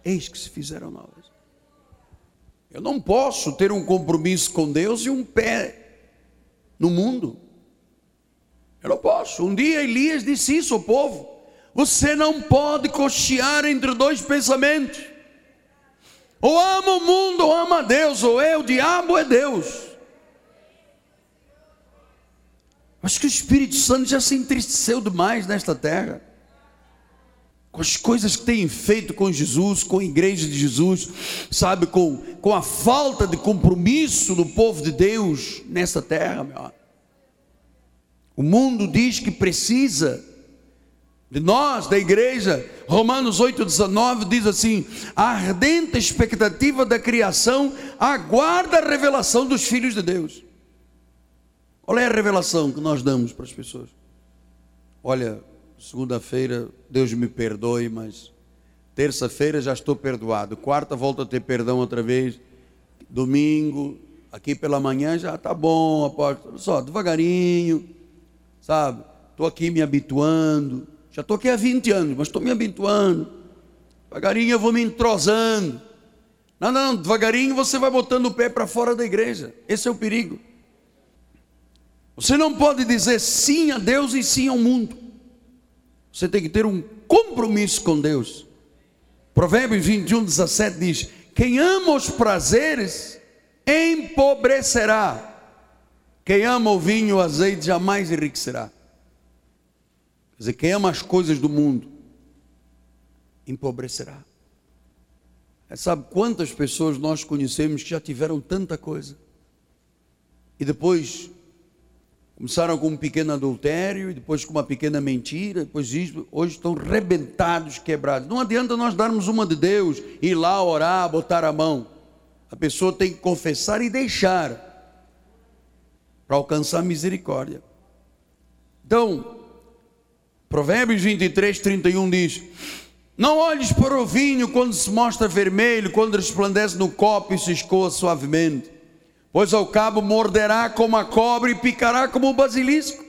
eis que se fizeram novas. Eu não posso ter um compromisso com Deus e um pé no mundo. Eu não posso. Um dia Elias disse isso ao povo. Você não pode cochear entre dois pensamentos. Ou ama o mundo ou ama Deus, ou é o diabo ou é Deus. Acho que o Espírito Santo já se entristeceu demais nesta terra. Com as coisas que tem feito com Jesus, com a igreja de Jesus, sabe, com, com a falta de compromisso do povo de Deus nessa terra, meu. O mundo diz que precisa nós, da igreja, Romanos 8,19 diz assim: a ardente expectativa da criação aguarda a revelação dos filhos de Deus. Qual é a revelação que nós damos para as pessoas? Olha, segunda-feira, Deus me perdoe, mas terça-feira já estou perdoado, quarta volto a ter perdão outra vez, domingo, aqui pela manhã já está bom, apóstolo, só devagarinho, sabe? Estou aqui me habituando já estou aqui há 20 anos, mas estou me habituando. Devagarinho eu vou me entrosando. Não, não, devagarinho você vai botando o pé para fora da igreja. Esse é o perigo. Você não pode dizer sim a Deus e sim ao mundo. Você tem que ter um compromisso com Deus. Provérbios 21, 17 diz: Quem ama os prazeres empobrecerá. Quem ama o vinho e o azeite jamais enriquecerá dizer, quem ama as coisas do mundo empobrecerá. É, sabe quantas pessoas nós conhecemos que já tiveram tanta coisa e depois começaram com um pequeno adultério, e depois com uma pequena mentira, depois isso, hoje estão rebentados, quebrados. Não adianta nós darmos uma de Deus, ir lá orar, botar a mão. A pessoa tem que confessar e deixar para alcançar misericórdia. Então, Provérbios 23, 31 diz: Não olhes para o vinho quando se mostra vermelho, quando resplandece no copo e se escoa suavemente, pois ao cabo morderá como a cobra e picará como o basilisco.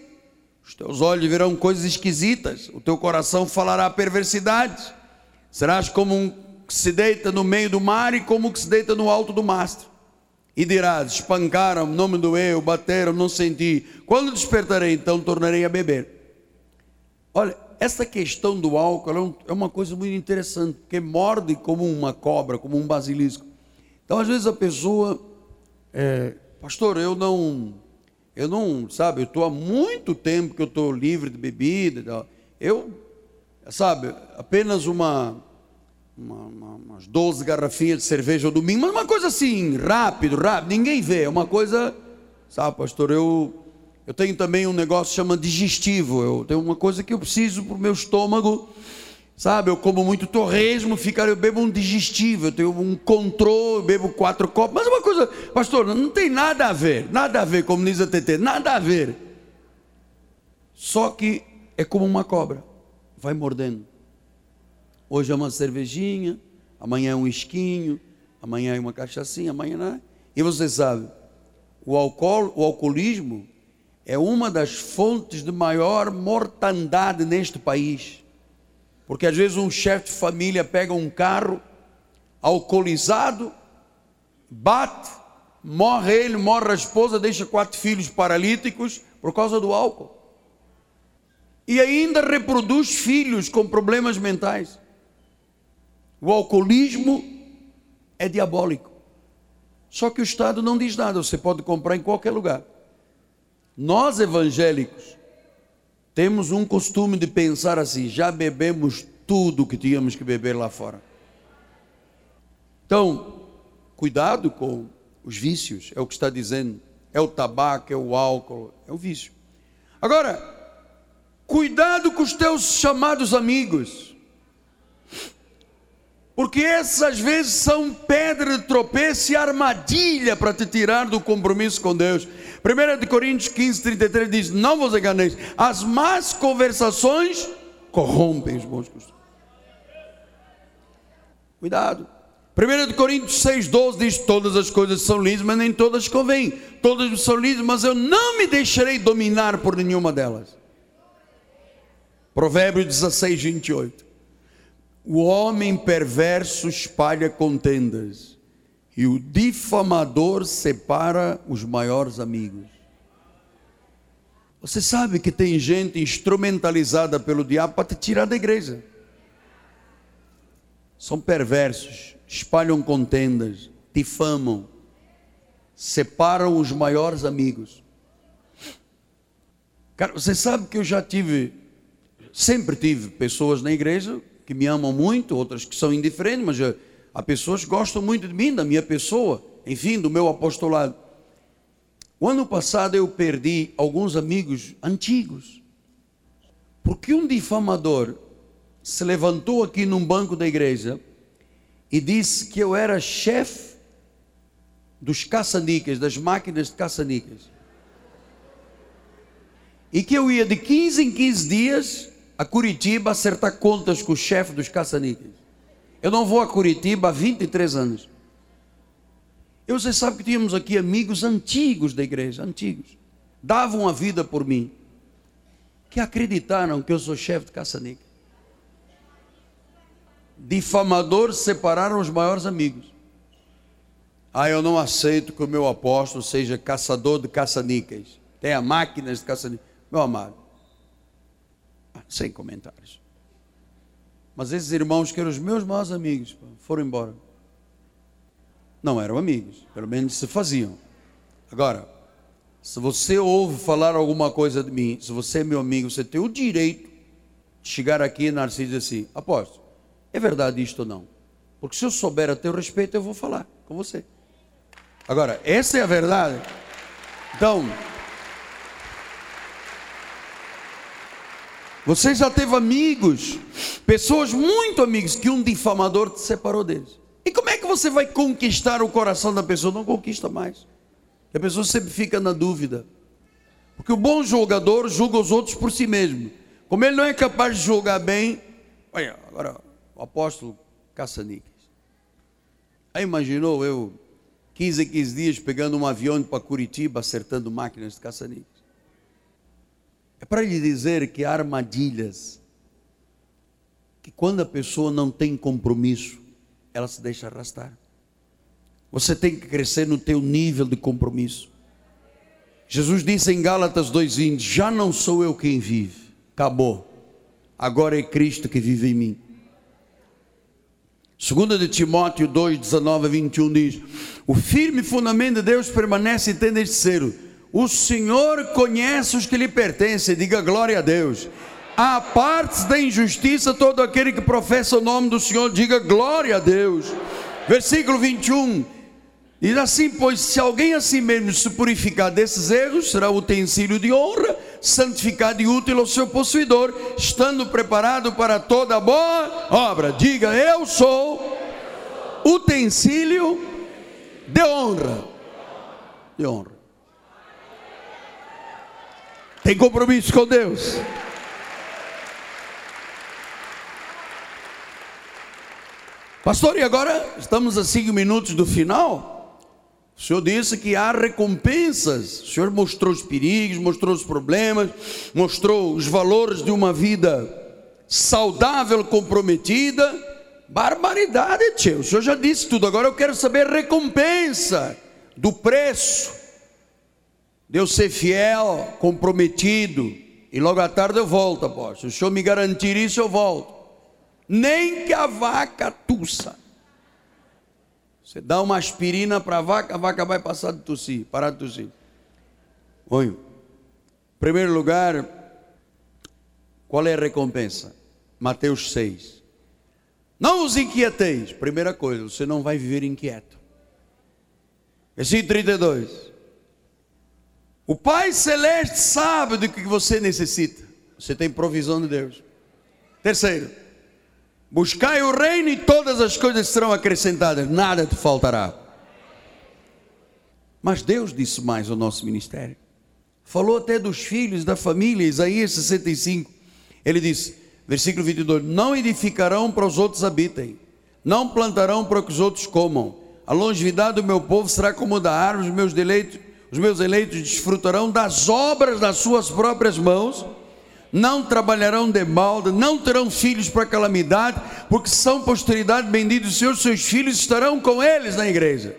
Os teus olhos verão coisas esquisitas, o teu coração falará perversidades. Serás como um que se deita no meio do mar e como um que se deita no alto do mastro. E dirás: Espancaram, não me doeu, bateram, não senti. Quando despertarei, então tornarei a beber. Olha, essa questão do álcool é, é uma coisa muito interessante, porque morde como uma cobra, como um basilisco. Então, às vezes, a pessoa é, pastor, eu não, eu não, sabe, eu estou há muito tempo que eu estou livre de bebida. Eu, sabe, apenas uma, uma, uma, umas 12 garrafinhas de cerveja ao domingo, mas uma coisa assim, rápido, rápido, ninguém vê, é uma coisa, sabe, pastor, eu, eu tenho também um negócio que chama digestivo, eu tenho uma coisa que eu preciso para o meu estômago, sabe, eu como muito torresmo, fica, eu bebo um digestivo, eu tenho um controle, bebo quatro copos, mas uma coisa, pastor, não tem nada a ver, nada a ver, como diz a TT, nada a ver, só que é como uma cobra, vai mordendo, Hoje é uma cervejinha, amanhã é um esquinho, amanhã é uma cachaçinha, amanhã não é. E você sabe, o, álcool, o alcoolismo é uma das fontes de maior mortandade neste país. Porque às vezes um chefe de família pega um carro alcoolizado, bate, morre ele, morre a esposa, deixa quatro filhos paralíticos por causa do álcool. E ainda reproduz filhos com problemas mentais. O alcoolismo é diabólico. Só que o Estado não diz nada, você pode comprar em qualquer lugar. Nós evangélicos temos um costume de pensar assim: já bebemos tudo que tínhamos que beber lá fora. Então, cuidado com os vícios, é o que está dizendo. É o tabaco, é o álcool, é o vício. Agora, cuidado com os teus chamados amigos. Porque essas vezes são pedra de tropeço e armadilha para te tirar do compromisso com Deus. 1 Coríntios 15, 33 diz: Não vos enganeis, as más conversações corrompem os bons costumes. Cuidado. 1 Coríntios 6, 12 diz: Todas as coisas são lícitas, mas nem todas convêm. Todas são lícitas, mas eu não me deixarei dominar por nenhuma delas. Provérbios 16, 28. O homem perverso espalha contendas, e o difamador separa os maiores amigos. Você sabe que tem gente instrumentalizada pelo diabo para te tirar da igreja. São perversos, espalham contendas, difamam, separam os maiores amigos. Cara, você sabe que eu já tive, sempre tive pessoas na igreja que me amam muito, outras que são indiferentes, mas já, há pessoas que gostam muito de mim, da minha pessoa, enfim, do meu apostolado. O ano passado eu perdi alguns amigos antigos, porque um difamador se levantou aqui num banco da igreja e disse que eu era chefe dos caçanicas, das máquinas de caçanicas. E que eu ia de 15 em 15 dias a Curitiba acertar contas com o chefe dos caçaniques. Eu não vou a Curitiba há 23 anos. E você sabe que tínhamos aqui amigos antigos da igreja, antigos, davam a vida por mim, que acreditaram que eu sou chefe de caçanique. Difamadores separaram os maiores amigos. Ah, eu não aceito que o meu apóstolo seja caçador de caçanicas. Tenha máquinas de caçanicas. Meu amado, sem comentários. Mas esses irmãos que eram os meus maiores amigos foram embora. Não eram amigos, pelo menos se faziam. Agora, se você ouve falar alguma coisa de mim, se você é meu amigo, você tem o direito de chegar aqui, Narciso, e dizer assim: aposto, é verdade isto ou não? Porque se eu souber a teu respeito, eu vou falar com você. Agora, essa é a verdade. Então, Você já teve amigos, pessoas muito amigos, que um difamador te separou deles. E como é que você vai conquistar o coração da pessoa? Não conquista mais. A pessoa sempre fica na dúvida. Porque o bom jogador julga os outros por si mesmo. Como ele não é capaz de jogar bem, olha, agora o apóstolo caça-níqueis. Aí imaginou eu, 15 a 15 dias, pegando um avião para Curitiba, acertando máquinas de caça-níqueis. É para lhe dizer que há armadilhas, que quando a pessoa não tem compromisso, ela se deixa arrastar. Você tem que crescer no teu nível de compromisso. Jesus disse em Gálatas 2:20, já não sou eu quem vive, acabou. Agora é Cristo que vive em mim. 2 de Timóteo 2, 19 a 21 diz: O firme fundamento de Deus permanece em ser. O Senhor conhece os que lhe pertencem, diga glória a Deus. Há partes da injustiça, todo aquele que professa o nome do Senhor, diga glória a Deus. Versículo 21. Diz assim: Pois se alguém assim mesmo se purificar desses erros, será utensílio de honra, santificado e útil ao seu possuidor, estando preparado para toda boa obra. Diga: Eu sou utensílio de honra. De honra. Tem compromisso com Deus. Pastor, e agora estamos a cinco minutos do final. O Senhor disse que há recompensas. O Senhor mostrou os perigos, mostrou os problemas, mostrou os valores de uma vida saudável, comprometida. Barbaridade, tio. O Senhor já disse tudo. Agora eu quero saber a recompensa do preço. Deus ser fiel, comprometido. E logo à tarde eu volto, apóstolo. Se o Senhor me garantir isso, eu volto nem que a vaca tussa. Você dá uma aspirina para a vaca, a vaca vai passar de tossir, parar de tossir. Oi. Em primeiro lugar, qual é a recompensa? Mateus 6. Não os inquieteis. Primeira coisa, você não vai viver inquieto. Versículo 32. O Pai Celeste sabe do que você necessita. Você tem provisão de Deus. Terceiro, Buscai o reino e todas as coisas serão acrescentadas, nada te faltará. Mas Deus disse mais ao nosso ministério. Falou até dos filhos, da família, Isaías 65. Ele disse, versículo 22: Não edificarão para os outros habitem, não plantarão para que os outros comam. A longevidade do meu povo será como da árvore, os meus deleitos, os meus eleitos desfrutarão das obras das suas próprias mãos não trabalharão de balda, não terão filhos para calamidade, porque são posteridade bendita do Senhor, seus filhos estarão com eles na igreja.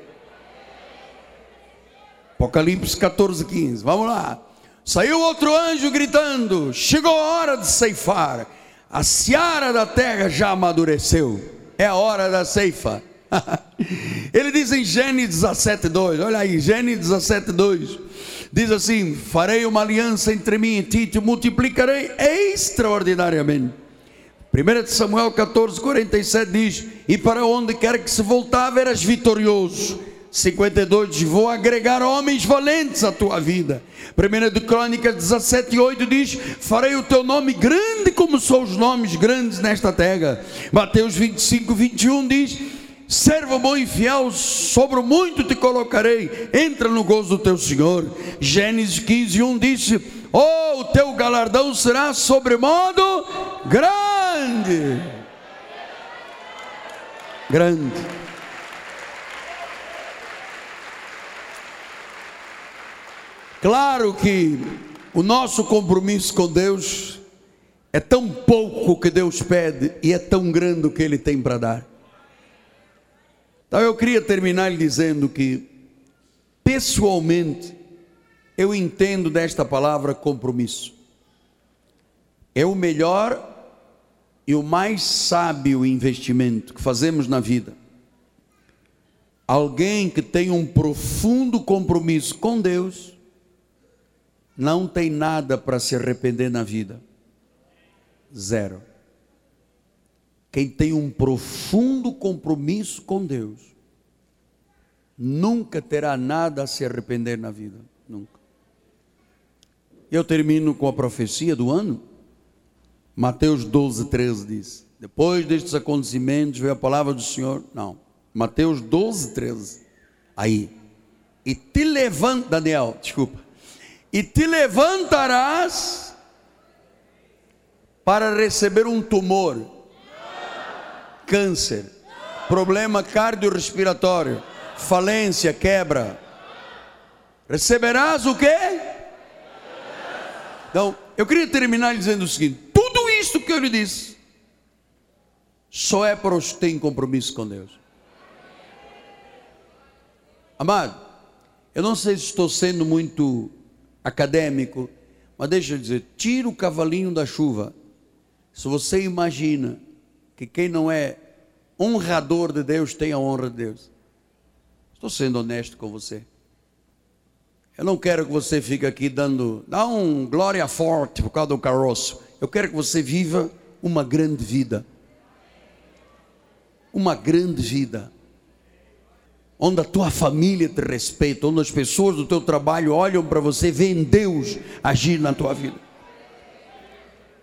Apocalipse 14, 15. Vamos lá. Saiu outro anjo gritando: Chegou a hora de ceifar, a seara da terra já amadureceu, é a hora da ceifa. Ele diz em Gênesis 17, 2, olha aí, Gênesis 17, 2 diz assim: Farei uma aliança entre mim e ti, te multiplicarei extraordinariamente. 1 Samuel 14, 47 diz: E para onde quer que se voltar, eras vitorioso. 52 diz: Vou agregar homens valentes à tua vida. 1 de Crônicas 17, 8 diz: Farei o teu nome grande como são os nomes grandes nesta terra. Mateus 25, 21 diz: servo bom e fiel, sobre muito te colocarei, entra no gozo do teu Senhor. Gênesis 15, 1 disse: Oh, o teu galardão será sobremodo grande. Grande. Claro que o nosso compromisso com Deus é tão pouco que Deus pede e é tão grande o que Ele tem para dar. Então eu queria terminar dizendo que, pessoalmente, eu entendo desta palavra compromisso. É o melhor e o mais sábio investimento que fazemos na vida. Alguém que tem um profundo compromisso com Deus, não tem nada para se arrepender na vida. Zero. Quem tem um profundo compromisso com Deus, nunca terá nada a se arrepender na vida. Nunca. Eu termino com a profecia do ano. Mateus 12, 13 diz: Depois destes acontecimentos veio a palavra do Senhor. Não. Mateus 12, 13. Aí. E te levanta, Daniel, desculpa. E te levantarás para receber um tumor câncer, problema cardiorrespiratório, falência, quebra. Receberás o quê? Então, eu queria terminar dizendo o seguinte: tudo isso que eu lhe disse, só é para os que têm compromisso com Deus. Amado, eu não sei se estou sendo muito acadêmico, mas deixa eu dizer: tira o cavalinho da chuva. Se você imagina que quem não é honrador de Deus tem a honra de Deus. Estou sendo honesto com você. Eu não quero que você fique aqui dando, dá um glória forte por causa do caroço. Eu quero que você viva uma grande vida. Uma grande vida. Onde a tua família te respeita, onde as pessoas do teu trabalho olham para você, veem Deus agir na tua vida.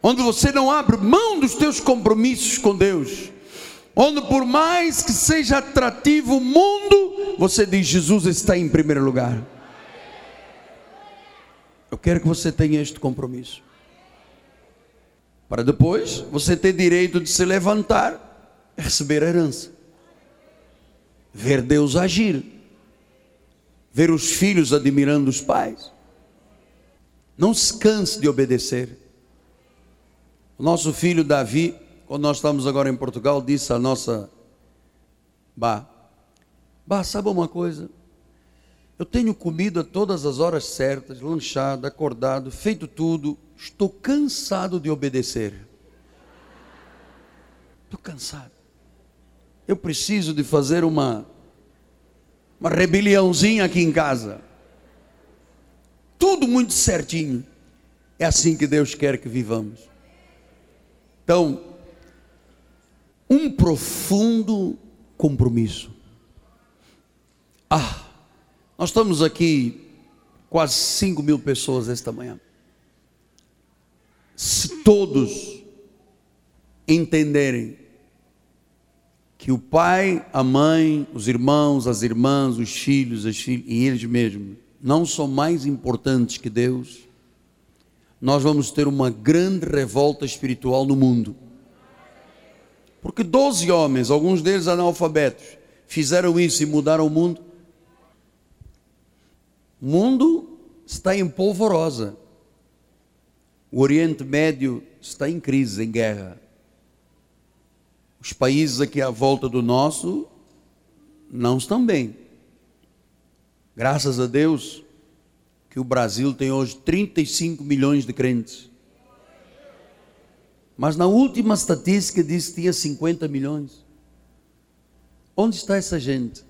Onde você não abre mão dos teus compromissos com Deus. Onde por mais que seja atrativo o mundo, você diz Jesus está em primeiro lugar. Eu quero que você tenha este compromisso. Para depois você ter direito de se levantar e receber a herança. Ver Deus agir. Ver os filhos admirando os pais. Não se canse de obedecer. O nosso filho Davi, quando nós estamos agora em Portugal, disse a nossa Bah, bah, sabe uma coisa? Eu tenho comido a todas as horas certas, lanchado, acordado, feito tudo. Estou cansado de obedecer. Estou cansado. Eu preciso de fazer uma uma rebeliãozinha aqui em casa. Tudo muito certinho. É assim que Deus quer que vivamos. Então, um profundo compromisso. Ah, nós estamos aqui quase 5 mil pessoas esta manhã. Se todos entenderem que o pai, a mãe, os irmãos, as irmãs, os filhos, as filhas e eles mesmos não são mais importantes que Deus, nós vamos ter uma grande revolta espiritual no mundo. Porque 12 homens, alguns deles analfabetos, fizeram isso e mudaram o mundo. O mundo está em polvorosa. O Oriente Médio está em crise, em guerra. Os países aqui à volta do nosso não estão bem. Graças a Deus que o Brasil tem hoje 35 milhões de crentes. Mas na última estatística disse que tinha 50 milhões. Onde está essa gente?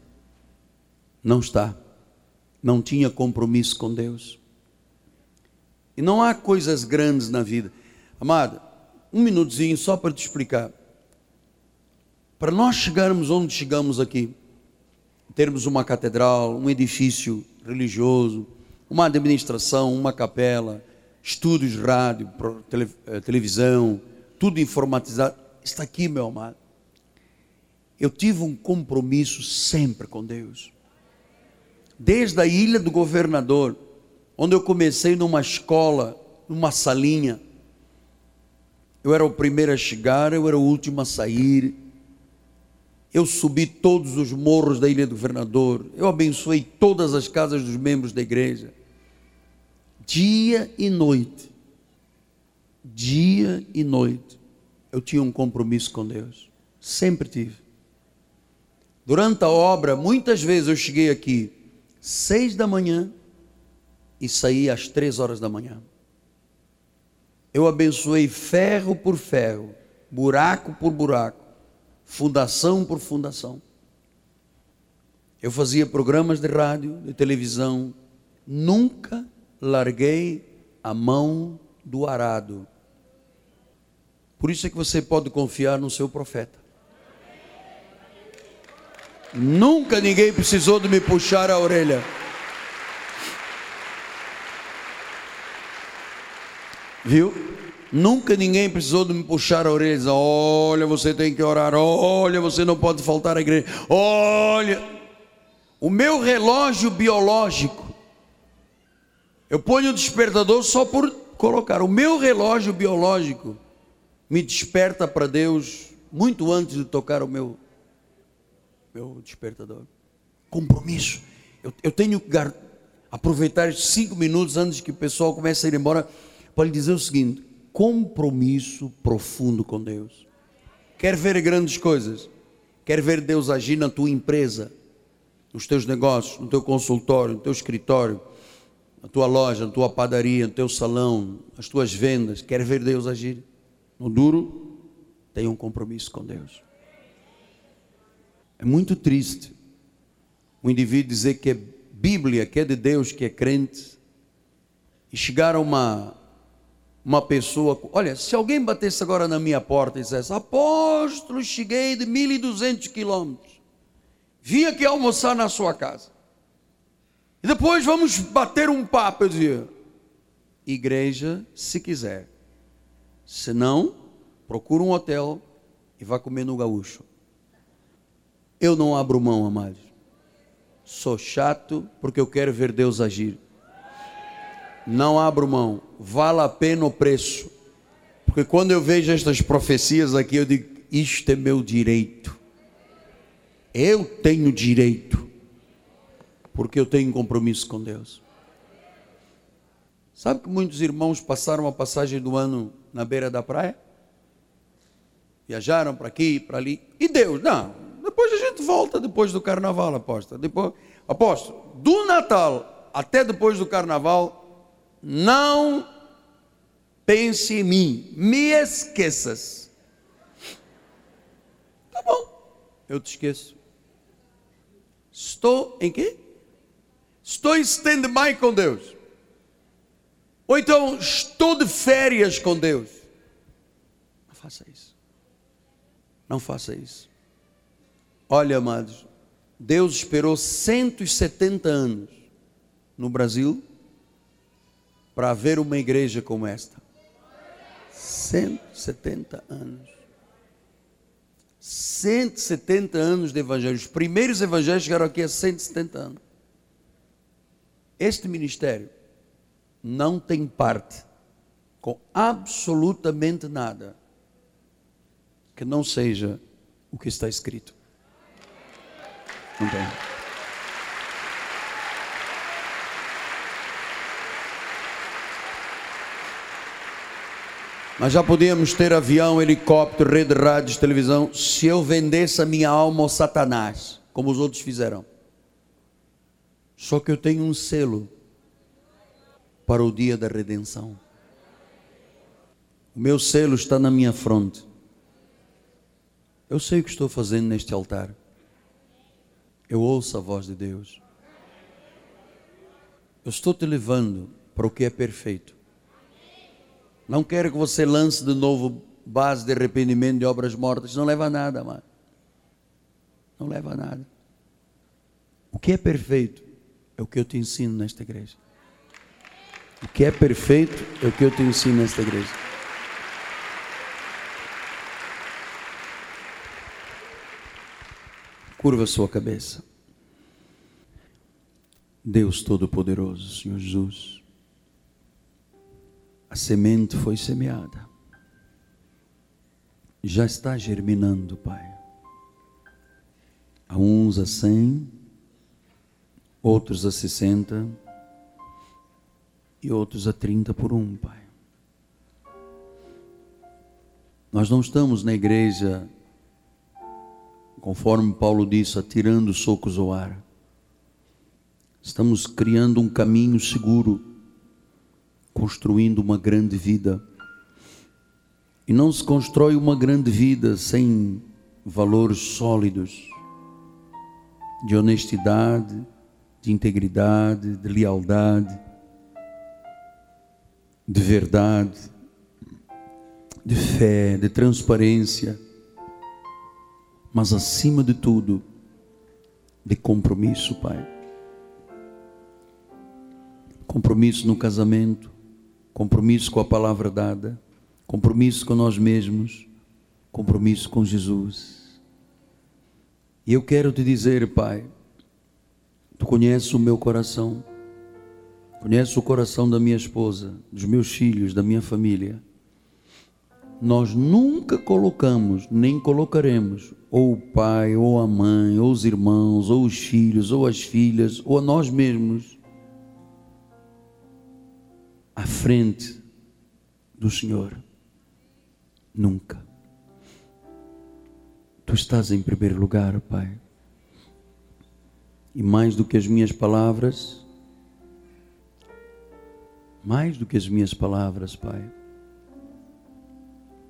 Não está não tinha compromisso com Deus. E não há coisas grandes na vida. Amada, um minutozinho só para te explicar. Para nós chegarmos onde chegamos aqui, termos uma catedral, um edifício religioso, uma administração, uma capela, estúdios rádio, eh, televisão, tudo informatizado, está aqui, meu amado. Eu tive um compromisso sempre com Deus desde a ilha do governador, onde eu comecei numa escola, numa salinha. Eu era o primeiro a chegar, eu era o último a sair. Eu subi todos os morros da ilha do governador. Eu abençoei todas as casas dos membros da igreja. Dia e noite. Dia e noite. Eu tinha um compromisso com Deus. Sempre tive. Durante a obra, muitas vezes eu cheguei aqui seis da manhã e saí às três horas da manhã. Eu abençoei ferro por ferro, buraco por buraco, fundação por fundação. Eu fazia programas de rádio, de televisão, nunca larguei a mão do arado. Por isso é que você pode confiar no seu profeta. Nunca ninguém precisou de me puxar a orelha. Viu? Nunca ninguém precisou de me puxar a orelha e dizer, olha, você tem que orar, olha, você não pode faltar à igreja, olha. O meu relógio biológico, eu ponho o despertador só por colocar. O meu relógio biológico me desperta para Deus muito antes de tocar o meu meu despertador. Compromisso. Eu, eu tenho que aproveitar cinco minutos antes que o pessoal comece a ir embora para lhe dizer o seguinte: compromisso profundo com Deus. Quer ver grandes coisas? Quer ver Deus agir na tua empresa, nos teus negócios, no teu consultório, no teu escritório, na tua loja, na tua padaria, no teu salão, as tuas vendas? Quer ver Deus agir? No duro, tenha um compromisso com Deus. É muito triste um indivíduo dizer que é Bíblia, que é de Deus, que é crente, e chegar a uma, uma pessoa. Olha, se alguém batesse agora na minha porta e dissesse: Apóstolo, cheguei de 1.200 quilômetros, vim aqui almoçar na sua casa, e depois vamos bater um papo. Eu dizia: Igreja, se quiser, se não, procura um hotel e vá comer no gaúcho. Eu não abro mão, amados. Sou chato porque eu quero ver Deus agir. Não abro mão. Vale a pena o preço. Porque quando eu vejo estas profecias aqui, eu digo: isto é meu direito. Eu tenho direito. Porque eu tenho compromisso com Deus. Sabe que muitos irmãos passaram a passagem do ano na beira da praia? Viajaram para aqui, para ali. E Deus? Não, depois a gente volta depois do carnaval, aposta. Depois, aposto, do Natal até depois do carnaval, não pense em mim, me esqueças. Tá bom, eu te esqueço. Estou em quê? Estou em stand-by com Deus. Ou então, estou de férias com Deus. Não faça isso. Não faça isso. Olha, amados, Deus esperou 170 anos no Brasil para ver uma igreja como esta. 170 anos. 170 anos de evangelho. Os primeiros evangelhos chegaram aqui há 170 anos. Este ministério não tem parte com absolutamente nada que não seja o que está escrito. Não tem. Nós já podíamos ter avião, helicóptero, rede de rádios, televisão, se eu vendesse a minha alma ao Satanás, como os outros fizeram. Só que eu tenho um selo para o dia da redenção. O meu selo está na minha fronte. Eu sei o que estou fazendo neste altar. Eu ouço a voz de Deus. Eu estou te levando para o que é perfeito. Não quero que você lance de novo base de arrependimento de obras mortas. Não leva a nada, mano. Não leva a nada. O que é perfeito é o que eu te ensino nesta igreja. O que é perfeito é o que eu te ensino nesta igreja. Curva sua cabeça. Deus Todo-Poderoso, Senhor Jesus, a semente foi semeada, já está germinando, Pai. A uns a cem, outros a sessenta, e outros a 30 por um, Pai. Nós não estamos na igreja, conforme Paulo disse, atirando socos ao ar. Estamos criando um caminho seguro, construindo uma grande vida. E não se constrói uma grande vida sem valores sólidos de honestidade, de integridade, de lealdade, de verdade, de fé, de transparência, mas acima de tudo, de compromisso, Pai compromisso no casamento, compromisso com a palavra dada, compromisso com nós mesmos, compromisso com Jesus. E eu quero te dizer, Pai, tu conheces o meu coração, conheces o coração da minha esposa, dos meus filhos, da minha família. Nós nunca colocamos, nem colocaremos, ou o pai, ou a mãe, ou os irmãos, ou os filhos, ou as filhas, ou a nós mesmos à frente do Senhor. Nunca. Tu estás em primeiro lugar, Pai. E mais do que as minhas palavras, mais do que as minhas palavras, Pai,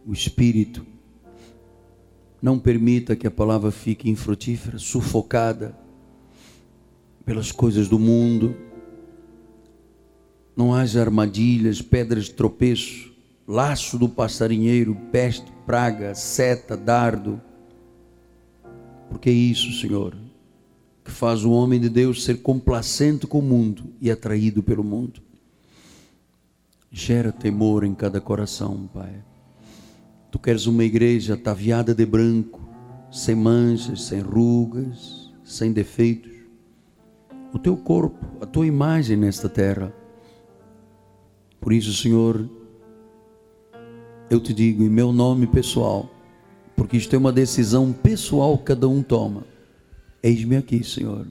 o Espírito Não permita que a palavra fique infrutífera, sufocada pelas coisas do mundo. Não haja armadilhas, pedras de tropeço, laço do passarinheiro, peste, praga, seta, dardo. Porque é isso, Senhor, que faz o homem de Deus ser complacente com o mundo e atraído pelo mundo. Gera temor em cada coração, Pai. Tu queres uma igreja ataviada de branco, sem manchas, sem rugas, sem defeitos. O teu corpo, a tua imagem nesta terra. Por isso, Senhor, eu te digo em meu nome pessoal, porque isto é uma decisão pessoal que cada um toma. Eis-me aqui, Senhor.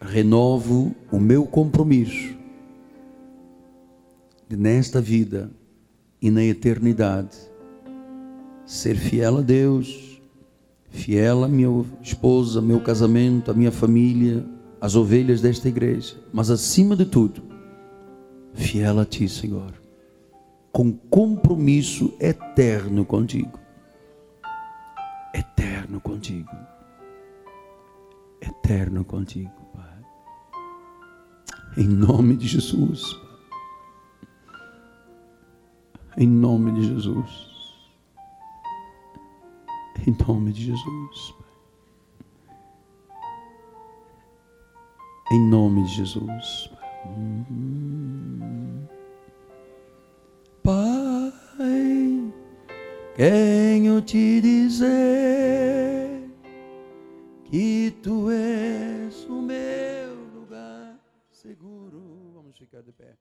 Renovo o meu compromisso de nesta vida e na eternidade ser fiel a Deus, fiel a minha esposa, meu casamento, a minha família, as ovelhas desta igreja, mas acima de tudo, fiel a Ti, Senhor, com compromisso eterno contigo. Eterno contigo. Eterno contigo, Pai. Em nome de Jesus. Em nome de Jesus. Em nome de Jesus. Em nome de Jesus. Pai, quem eu te dizer que tu és o meu lugar seguro. Vamos ficar de pé.